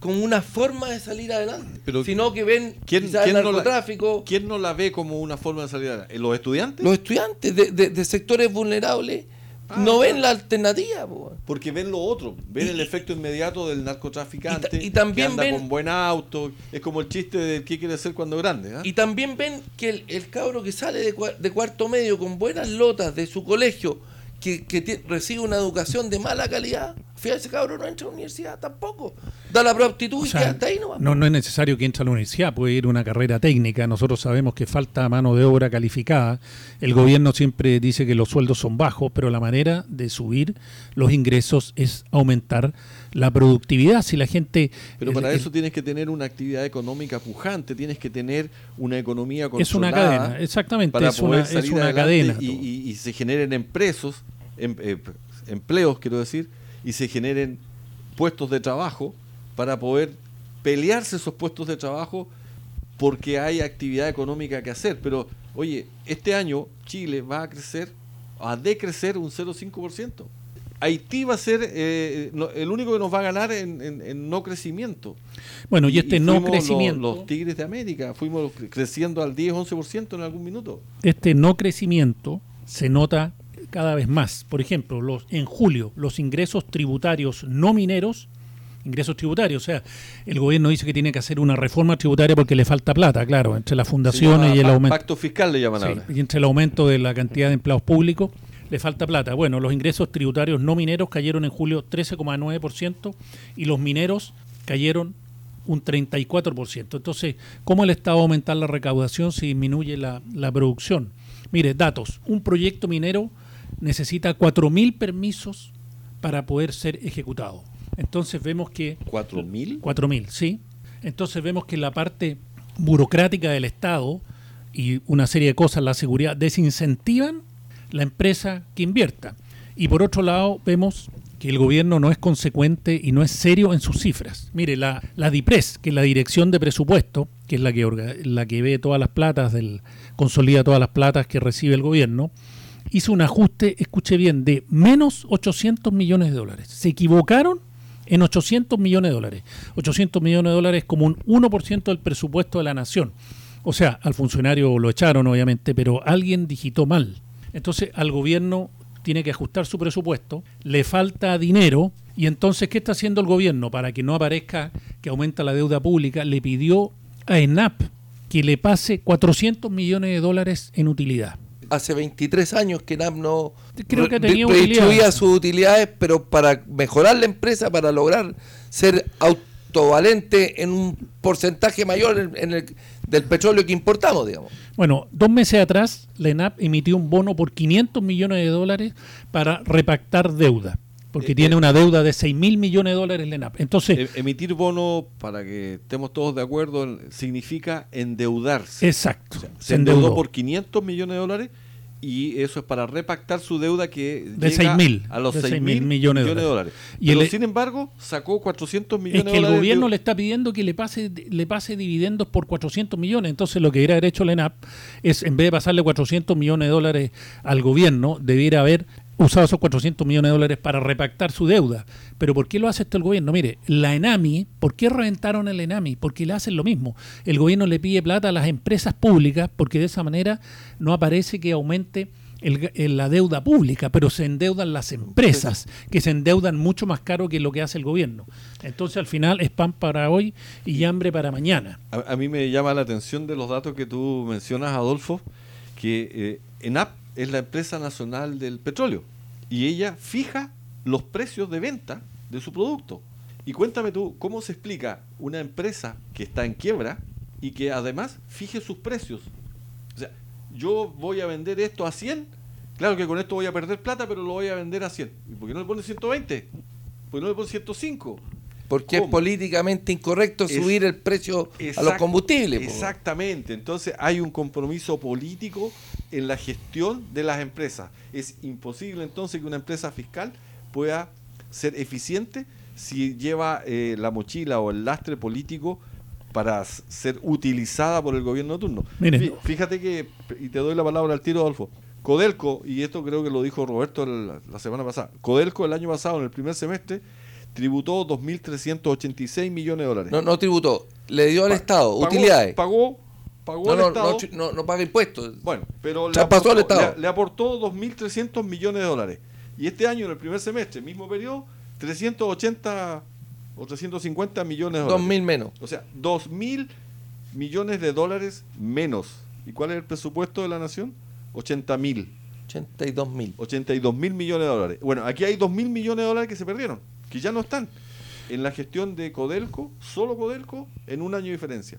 [SPEAKER 2] como una forma de salir adelante,
[SPEAKER 4] Pero
[SPEAKER 2] sino que ven
[SPEAKER 4] ¿Quién,
[SPEAKER 2] quizás el
[SPEAKER 4] quién no la,
[SPEAKER 2] narcotráfico,
[SPEAKER 4] quién no la ve como una forma de salir adelante? ¿Los estudiantes?
[SPEAKER 2] los estudiantes de, de- de sectores vulnerables
[SPEAKER 4] Ah,
[SPEAKER 2] no ven la alternativa. po.
[SPEAKER 4] Porque ven lo otro, ven
[SPEAKER 2] Y-
[SPEAKER 4] el efecto inmediato del narcotraficante,
[SPEAKER 2] y ta- y también
[SPEAKER 4] que anda
[SPEAKER 2] ven-
[SPEAKER 4] con buen auto, es como el chiste de qué quiere ser cuando grande. ¿ah?
[SPEAKER 2] Y también ven que el, el cabro que sale de, cua- de cuarto medio con buenas lotas de su colegio, que, que recibe una educación de mala calidad, fíjate, ese cabro no entra a la universidad tampoco. Da la prueba aptitud
[SPEAKER 3] O
[SPEAKER 2] y
[SPEAKER 3] sea,
[SPEAKER 2] queda hasta ahí nomás.
[SPEAKER 3] no, no es necesario que entre a la universidad, puede ir a una carrera técnica. Nosotros sabemos que falta mano de obra calificada. El gobierno siempre dice que los sueldos son bajos, pero la manera de subir los ingresos es aumentar la productividad. Si la gente...
[SPEAKER 4] Pero para
[SPEAKER 3] el-
[SPEAKER 4] eso tienes que tener una actividad económica pujante, tienes que tener una economía
[SPEAKER 3] Es una
[SPEAKER 4] controlada
[SPEAKER 3] cadena, exactamente,
[SPEAKER 4] para
[SPEAKER 3] es
[SPEAKER 4] poder
[SPEAKER 3] una- es cadena,
[SPEAKER 4] y,
[SPEAKER 3] todo.
[SPEAKER 4] y- y se generen empresos, em- eh, empleos, quiero decir, y se generen puestos de trabajo para poder pelearse esos puestos de trabajo porque hay actividad económica que hacer. Pero, oye, este año Chile va a crecer, a decrecer un 0,5%. Haití va a ser eh, el único que nos va a ganar en, en- en no crecimiento.
[SPEAKER 3] Bueno, y este no
[SPEAKER 4] los-
[SPEAKER 3] crecimiento...
[SPEAKER 4] Los, Tigres de América, fuimos cre- creciendo al 10-11% en algún minuto.
[SPEAKER 3] este no crecimiento se nota cada vez más. Por ejemplo, los, en julio, los ingresos tributarios no mineros, ingresos tributarios, o sea, el gobierno dice que tiene que hacer una reforma tributaria porque le falta plata, claro, entre las fundaciones y el aumento.
[SPEAKER 4] Pacto fiscal le llaman
[SPEAKER 3] Sí,
[SPEAKER 4] ahora.
[SPEAKER 3] y entre el aumento de la cantidad de empleados públicos, le falta plata. Bueno, los ingresos tributarios no mineros cayeron en julio 13,9% y los mineros cayeron un 34%. Entonces, ¿cómo el Estado va a aumentar la recaudación si disminuye la, la producción? Mire, datos. Un proyecto minero necesita 4.000 permisos para poder ser ejecutado. Entonces vemos que
[SPEAKER 4] ¿Cuatro mil?
[SPEAKER 3] 4.000, sí. Entonces vemos que la parte burocrática del Estado y una serie de cosas, la seguridad, desincentivan la empresa que invierta. Y por otro lado, vemos que el gobierno no es consecuente y no es serio en sus cifras. Mire, la, la DIPRES, que es la Dirección de Presupuesto, que es la que, la que ve todas las platas, del, consolida todas las platas que recibe el gobierno, hizo un ajuste, escuche bien, de menos 800 millones de dólares. Se equivocaron en 800 millones de dólares. 800 millones de dólares como un 1% del presupuesto de la nación. O sea, al funcionario lo echaron, obviamente, pero alguien digitó mal. Entonces, al gobierno tiene que ajustar su presupuesto, le falta dinero, y entonces, ¿qué está haciendo el gobierno? Para que no aparezca que aumenta la deuda pública, le pidió a ENAP que le pase 400 millones de dólares en utilidad.
[SPEAKER 2] Hace 23 años que NAP no
[SPEAKER 3] Creo que tenía utilidades.
[SPEAKER 2] sus utilidades, pero para mejorar la empresa, para lograr ser autovalente en un porcentaje mayor en, en el, del petróleo que importamos, digamos.
[SPEAKER 3] Bueno, dos meses atrás, la ENAP emitió un bono por 500 millones de dólares para repactar deuda, porque
[SPEAKER 4] Eh,
[SPEAKER 3] tiene
[SPEAKER 4] eh,
[SPEAKER 3] una deuda de 6 mil millones de dólares la ENAP. Entonces,
[SPEAKER 4] E- emitir bono, para que estemos todos de acuerdo, en- significa endeudarse.
[SPEAKER 3] exacto,
[SPEAKER 4] Se endeudó por 500 millones de dólares y eso es para repactar su deuda que
[SPEAKER 3] De
[SPEAKER 4] llega
[SPEAKER 3] 6.000,
[SPEAKER 4] a los
[SPEAKER 3] de
[SPEAKER 4] 6
[SPEAKER 3] 6.000
[SPEAKER 4] mil
[SPEAKER 3] millones
[SPEAKER 4] millones,
[SPEAKER 3] de dólares. Y
[SPEAKER 4] Pero
[SPEAKER 3] el-
[SPEAKER 4] sin embargo, sacó 400
[SPEAKER 3] Es
[SPEAKER 4] millones
[SPEAKER 3] que
[SPEAKER 4] de
[SPEAKER 3] el
[SPEAKER 4] dólares.
[SPEAKER 3] gobierno
[SPEAKER 4] de-
[SPEAKER 3] le está pidiendo que le pase le pase dividendos por 400 millones. Entonces, lo que debería haber hecho la ENAP es, en vez de pasarle 400 millones de dólares al gobierno, debiera haber usado esos 400 millones de dólares para repactar su deuda. Pero ¿por qué lo hace esto el gobierno? Mire, la ENAMI, ¿por qué reventaron el ENAMI? Porque le hacen lo mismo. El gobierno le pide plata a las empresas públicas porque de esa manera no aparece que aumente la deuda pública, pero se endeudan las empresas, que se endeudan mucho más caro que lo que hace el gobierno. Entonces al final es pan para hoy y hambre para mañana.
[SPEAKER 4] A, mí me llama la atención de los datos que tú mencionas, Adolfo, que eh, ENAP es la empresa nacional del petróleo y ella fija los precios de venta de su producto. Y cuéntame tú, ¿cómo se explica una empresa que está en quiebra y que además fije sus precios? O sea, yo voy a vender esto a 100, claro que con esto voy a perder plata, pero lo voy a vender a 100. ¿Y por qué no le pone 120? ¿Por qué no le pone 105?
[SPEAKER 2] Porque es políticamente incorrecto subir el precio a los combustibles.
[SPEAKER 4] Exactamente. Entonces hay un compromiso político en la gestión de las empresas. Es imposible entonces que una empresa fiscal pueda ser eficiente si lleva eh, la mochila o el lastre político para ser utilizada por el gobierno de turno. Fíjate que, y te doy la palabra al tiro, Adolfo, Codelco, y esto creo que lo dijo Roberto la, semana pasada, Codelco el año pasado, en el primer semestre, tributó 2.386 millones de dólares.
[SPEAKER 2] No, no tributó, le dio al Estado utilidades.
[SPEAKER 4] Pagó, pagó
[SPEAKER 2] no,
[SPEAKER 4] al Estado.
[SPEAKER 2] No, no, paga impuestos.
[SPEAKER 4] Bueno, pero le aportó, al Estado. Le, le aportó 2.300 millones de dólares. Y este año, en el primer semestre, mismo periodo, 380 o 350 millones de dólares.
[SPEAKER 2] 2.000 menos.
[SPEAKER 4] O sea, 2.000 millones de dólares menos. ¿Y cuál es el presupuesto de la nación? 80 mil.
[SPEAKER 2] 82 mil.
[SPEAKER 4] 82 mil millones de dólares. Bueno, aquí hay 2 mil millones de dólares que se perdieron, que ya no están. En la gestión de Codelco, solo Codelco, en un año de diferencia.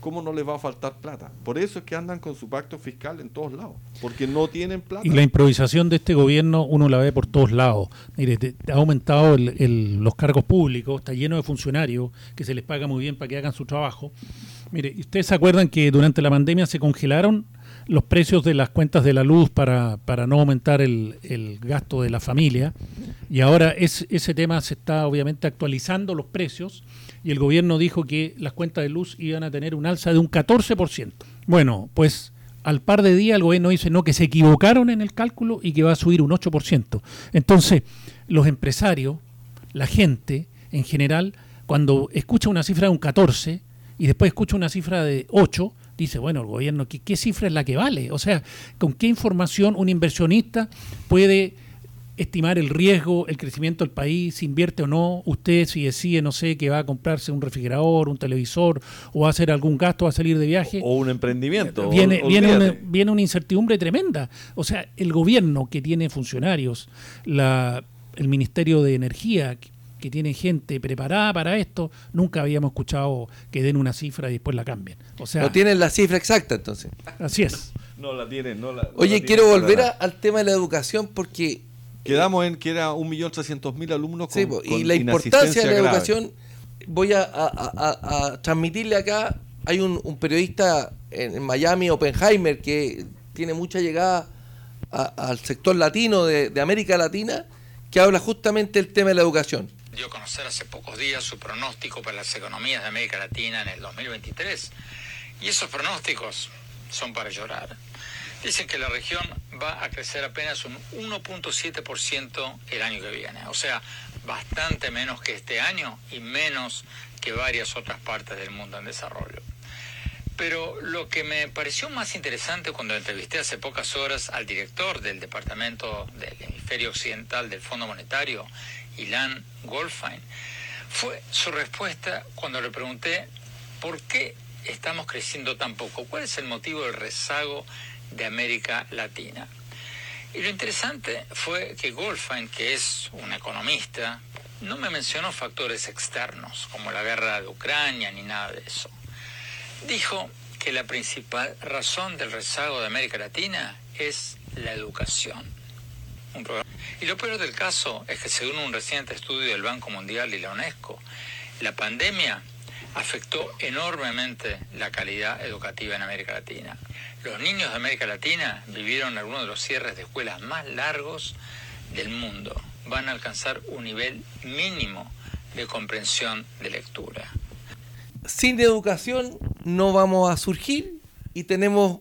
[SPEAKER 4] ¿cómo no les va a faltar plata? Por eso es que andan con su pacto fiscal en todos lados, porque no tienen plata.
[SPEAKER 3] Y la improvisación de este gobierno uno la ve por todos lados. Mire, ha aumentado los cargos públicos, está lleno de funcionarios que se les paga muy bien para que hagan su trabajo. Mire, ¿ustedes se acuerdan que durante la pandemia se congelaron los precios de las cuentas de la luz para, para no aumentar el, el gasto de la familia? Y ahora es, ese tema se está obviamente actualizando los precios y el gobierno dijo que las cuentas de luz iban a tener un alza de un 14%. Bueno, pues al par de días el gobierno dice no, que se equivocaron en el cálculo y que va a subir un 8%. Entonces, los empresarios, la gente en general, cuando escucha una cifra de un 14 y después escucha una cifra de 8, dice, bueno, el gobierno, ¿qué, qué cifra es la que vale? O sea, ¿con qué información un inversionista puede estimar el riesgo, el crecimiento del país, si invierte o no, usted si decide, no sé, que va a comprarse un refrigerador, un televisor o va a hacer algún gasto, va a salir de viaje.
[SPEAKER 4] O un emprendimiento.
[SPEAKER 3] Viene, viene, una, viene una incertidumbre tremenda. O sea, el gobierno que tiene funcionarios, la, el Ministerio de Energía, que tiene gente preparada para esto, nunca habíamos escuchado que den una cifra y después la cambien. O sea,
[SPEAKER 2] no tienen la cifra exacta entonces.
[SPEAKER 3] Así es.
[SPEAKER 4] No la tienen, no la.
[SPEAKER 2] Oye, quiero volver al tema de la educación porque
[SPEAKER 4] Quedamos en que era 1.300.000 alumnos
[SPEAKER 2] con, sí, y la importancia de la educación, voy a, transmitirle acá, hay un, periodista en, Miami, Oppenheimer, que tiene mucha llegada al sector latino de, América Latina, que habla justamente del tema de la educación.
[SPEAKER 8] Dio a conocer hace pocos días su pronóstico para las economías de América Latina en el 2023. Y esos pronósticos son para llorar. Dicen que la región va a crecer apenas un 1.7% el año que viene, o sea, bastante menos que este año y menos que varias otras partes del mundo en desarrollo. Pero lo que me pareció más interesante cuando entrevisté hace pocas horas al director del Departamento del Hemisferio Occidental del Fondo Monetario, Ilan Goldfein, fue su respuesta cuando le pregunté por qué estamos creciendo tan poco, cuál es el motivo del rezago de América Latina. Y lo interesante fue que Goldfein, que es un economista, no me mencionó factores externos como la guerra de Ucrania ni nada de eso. Dijo que la principal razón del rezago de América Latina es la educación. Y lo peor del caso es que según un reciente estudio del Banco Mundial y la UNESCO, la pandemia afectó enormemente la calidad educativa en América Latina. Los niños de América Latina vivieron algunos de los cierres de escuelas más largos del mundo. Van a alcanzar un nivel mínimo de comprensión de lectura.
[SPEAKER 2] Sin educación no vamos a surgir y tenemos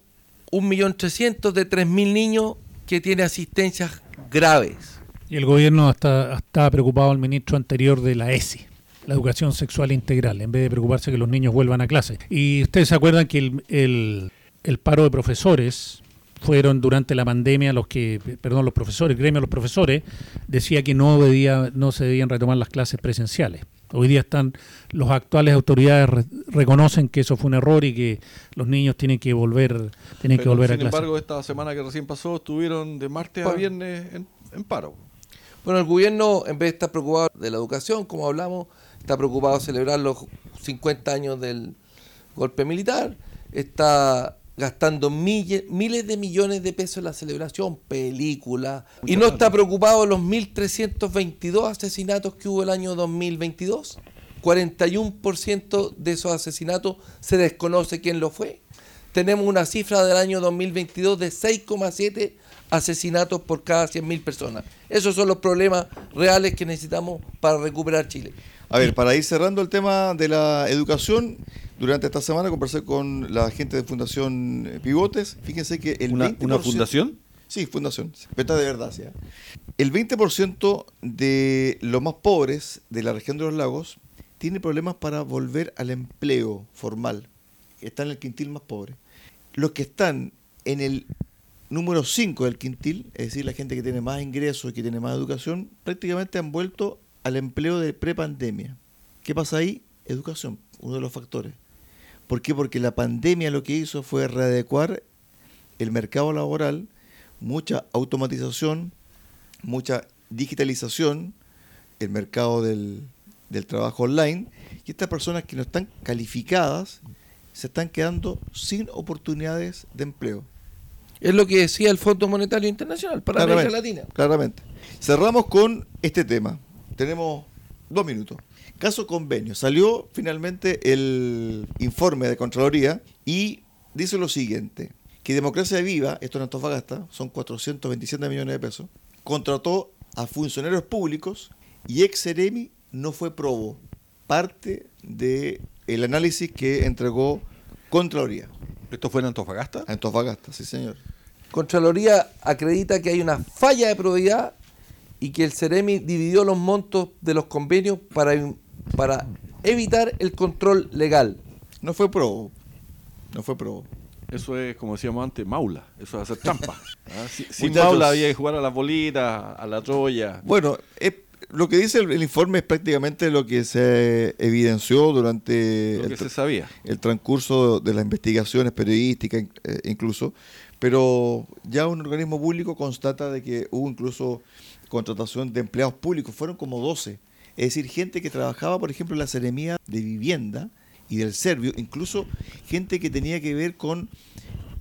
[SPEAKER 2] un millón trescientos de tres mil niños que tienen asistencia graves.
[SPEAKER 3] Y el gobierno está, estaba preocupado, el ministro anterior de la ESI, la educación sexual integral, en vez de preocuparse que los niños vuelvan a clase. Y ustedes se acuerdan que el, el, el paro de profesores fueron durante la pandemia los que, perdón, los profesores, el gremio de los profesores, decía que no, debía, no se debían retomar las clases presenciales. Hoy día están, los actuales autoridades re- reconocen que eso fue un error y que los niños tienen que volver, tienen que volver a
[SPEAKER 4] sin
[SPEAKER 3] clase.
[SPEAKER 4] embargo, esta semana que recién pasó, estuvieron de martes a viernes en, en paro.
[SPEAKER 2] Bueno, el gobierno, en vez de estar preocupado de la educación, como hablamos, está preocupado de celebrar los 50 años del golpe militar, está gastando mille- miles de millones de pesos en la celebración, películas, y no está preocupado de los 1.322 asesinatos que hubo el año 2022. 41% de esos asesinatos se desconoce quién lo fue. Tenemos una cifra del año 2022 de 6,7 asesinatos por cada 100.000 personas. Esos son los problemas reales que necesitamos para recuperar Chile.
[SPEAKER 1] A ver, para ir cerrando el tema de la educación, durante esta semana conversé con la gente de Fundación Pivotes. Fíjense que el
[SPEAKER 4] ¿Una,
[SPEAKER 1] 20%,
[SPEAKER 4] una fundación?
[SPEAKER 1] Sí, fundación. Peta de verdad, sí. ¿eh? El 20% de los más pobres de la región de los lagos tiene problemas para volver al empleo formal. Están en el quintil más pobre. Los que están en el número 5 del quintil, es decir, la gente que tiene más ingresos y que tiene más educación, prácticamente han vuelto al empleo de prepandemia. ¿Qué pasa ahí? Educación, uno de los factores. ¿Por qué? Porque la pandemia lo que hizo fue readecuar el mercado laboral, mucha automatización, mucha digitalización, el mercado del, del trabajo online, y estas personas que no están calificadas se están quedando sin oportunidades de empleo.
[SPEAKER 2] Es lo que decía el Fondo Monetario Internacional para América Latina.
[SPEAKER 1] Claramente. Cerramos con este tema. Tenemos dos minutos. Caso convenio. Salió finalmente el informe de Contraloría y dice lo siguiente, que Democracia Viva, esto en Antofagasta, son 427 millones de pesos, contrató a funcionarios públicos y ex Ceremi no fue probo. Parte del el análisis que entregó Contraloría.
[SPEAKER 4] ¿Esto fue en Antofagasta?
[SPEAKER 1] Antofagasta, sí señor.
[SPEAKER 2] Contraloría acredita que hay una falla de probidad y que el Ceremi dividió los montos de los convenios para, para evitar el control legal.
[SPEAKER 1] No fue probo. No fue probo.
[SPEAKER 4] Eso es, como decíamos antes, maula. Eso es hacer trampa. ¿ah? Si- Sin
[SPEAKER 1] Muchachos.
[SPEAKER 4] maula había que jugar a las bolitas, a la troya.
[SPEAKER 1] Bueno, es- lo que dice el, el informe es prácticamente lo que se evidenció durante
[SPEAKER 4] Lo
[SPEAKER 1] el,
[SPEAKER 4] que se
[SPEAKER 1] tra-
[SPEAKER 4] sabía.
[SPEAKER 1] el transcurso de las investigaciones periodísticas eh, incluso, pero ya un organismo público constata de que hubo incluso contratación de empleados públicos, fueron como 12, es decir, gente que trabajaba, por ejemplo, en la seremía de vivienda y del Servio, incluso gente que tenía que ver con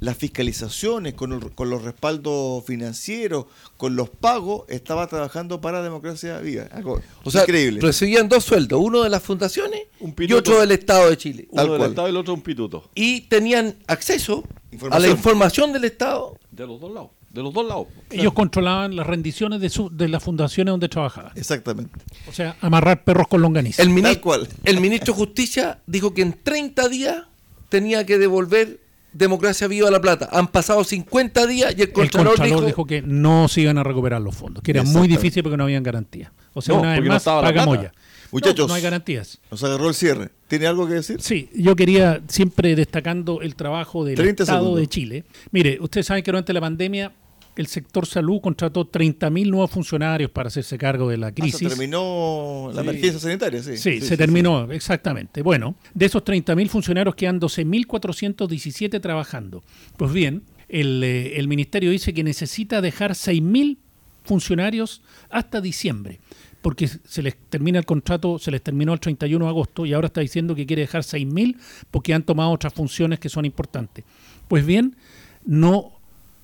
[SPEAKER 1] las fiscalizaciones, con, el- con los respaldos financieros, con los pagos, estaba trabajando para Democracia Viva. Algo
[SPEAKER 2] O sea,
[SPEAKER 1] increíble.
[SPEAKER 2] recibían dos sueldos, uno de las fundaciones
[SPEAKER 4] Un
[SPEAKER 2] y otro del Estado de Chile.
[SPEAKER 4] Uno
[SPEAKER 1] Tal
[SPEAKER 4] del
[SPEAKER 1] cual.
[SPEAKER 4] Estado y el otro un pituto.
[SPEAKER 2] Y tenían acceso a la
[SPEAKER 1] información
[SPEAKER 2] del Estado.
[SPEAKER 4] De los dos lados. De los dos lados.
[SPEAKER 3] Ellos controlaban las rendiciones de, su, de las fundaciones donde trabajaban.
[SPEAKER 1] Exactamente.
[SPEAKER 3] O sea, amarrar perros con longaniza.
[SPEAKER 2] El, ministro,
[SPEAKER 1] cual.
[SPEAKER 2] el ministro de Justicia dijo que en 30 días tenía que devolver Democracia Viva la plata. Han pasado 50 días y el
[SPEAKER 3] el
[SPEAKER 2] Contralor,
[SPEAKER 3] Contralor
[SPEAKER 2] dijo,
[SPEAKER 3] dijo, que no se iban a recuperar los fondos, que era muy difícil porque no habían garantía. O sea,
[SPEAKER 4] No,
[SPEAKER 3] una vez
[SPEAKER 4] no
[SPEAKER 3] más, paga
[SPEAKER 4] plata.
[SPEAKER 3] moya.
[SPEAKER 1] Muchachos.
[SPEAKER 3] No, no hay garantías.
[SPEAKER 1] Nos agarró el cierre. ¿Tiene algo que decir?
[SPEAKER 3] Sí, yo quería siempre destacando el trabajo del
[SPEAKER 1] 30
[SPEAKER 3] Estado
[SPEAKER 1] segundos.
[SPEAKER 3] de Chile. Mire, ustedes saben que durante la pandemia el sector salud contrató 30.000 nuevos funcionarios para hacerse cargo de la
[SPEAKER 1] Ah, se
[SPEAKER 3] crisis.
[SPEAKER 1] terminó la
[SPEAKER 4] Sí.
[SPEAKER 1] emergencia sanitaria, sí.
[SPEAKER 3] Sí, se terminó, exactamente. Bueno, de esos 30.000 funcionarios quedan 12.417 trabajando. Pues bien, el, eh, el ministerio dice que necesita dejar 6.000 funcionarios hasta diciembre, porque se les termina el contrato, se les terminó el 31 de agosto y ahora está diciendo que quiere dejar 6.000 porque han tomado otras funciones que son importantes. Pues bien, no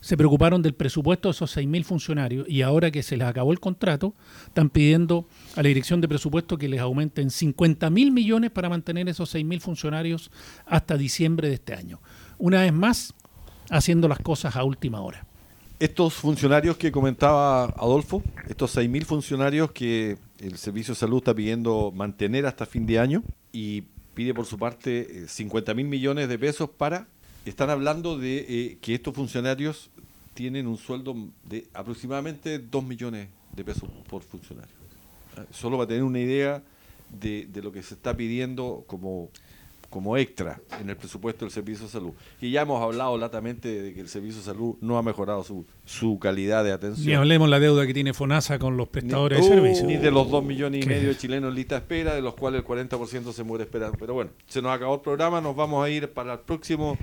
[SPEAKER 3] se preocuparon del presupuesto de esos 6.000 funcionarios y ahora que se les acabó el contrato, están pidiendo a la Dirección de Presupuesto que les aumenten 50.000 millones para mantener esos 6.000 funcionarios hasta diciembre de este año. Una vez más, haciendo las cosas a última hora.
[SPEAKER 4] Estos funcionarios que comentaba Adolfo, estos 6.000 funcionarios que el Servicio de Salud está pidiendo mantener hasta fin de año y pide por su parte 50.000 millones de pesos para... Están hablando de eh, que estos funcionarios tienen un sueldo de aproximadamente 2 millones de pesos por funcionario. Ah, Solo para tener una idea de, de lo que se está pidiendo como, como extra en el presupuesto del Servicio de Salud. Y ya hemos hablado latamente de que el Servicio de Salud no ha mejorado su, su calidad de atención.
[SPEAKER 3] Ni hablemos la deuda que tiene FONASA con los prestadores
[SPEAKER 4] ni,
[SPEAKER 3] de servicios.
[SPEAKER 4] Ni de los 2 millones y medio de chilenos en lista de espera, de los cuales el 40% se muere esperando. Pero bueno, se nos acabó el programa, nos vamos a ir para el próximo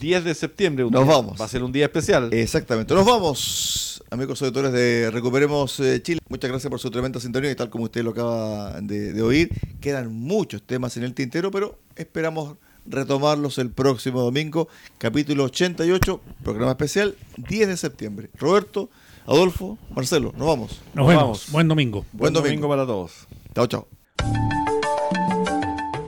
[SPEAKER 4] 10 de septiembre. un
[SPEAKER 1] Nos
[SPEAKER 4] día-
[SPEAKER 1] vamos.
[SPEAKER 4] Va a ser un día especial.
[SPEAKER 1] Exactamente. Nos vamos, amigos auditores de Recuperemos eh, Chile. Muchas gracias por su tremenda sintonía y tal como usted lo acaba de, de oír, quedan muchos temas en el tintero, pero esperamos retomarlos el próximo domingo, capítulo 88, programa especial, 10 de septiembre. Roberto, Adolfo, Marcelo, nos vamos.
[SPEAKER 3] Nos vemos.
[SPEAKER 4] vamos.
[SPEAKER 3] Buen domingo.
[SPEAKER 1] Buen domingo.
[SPEAKER 4] para todos.
[SPEAKER 1] Chao, chao.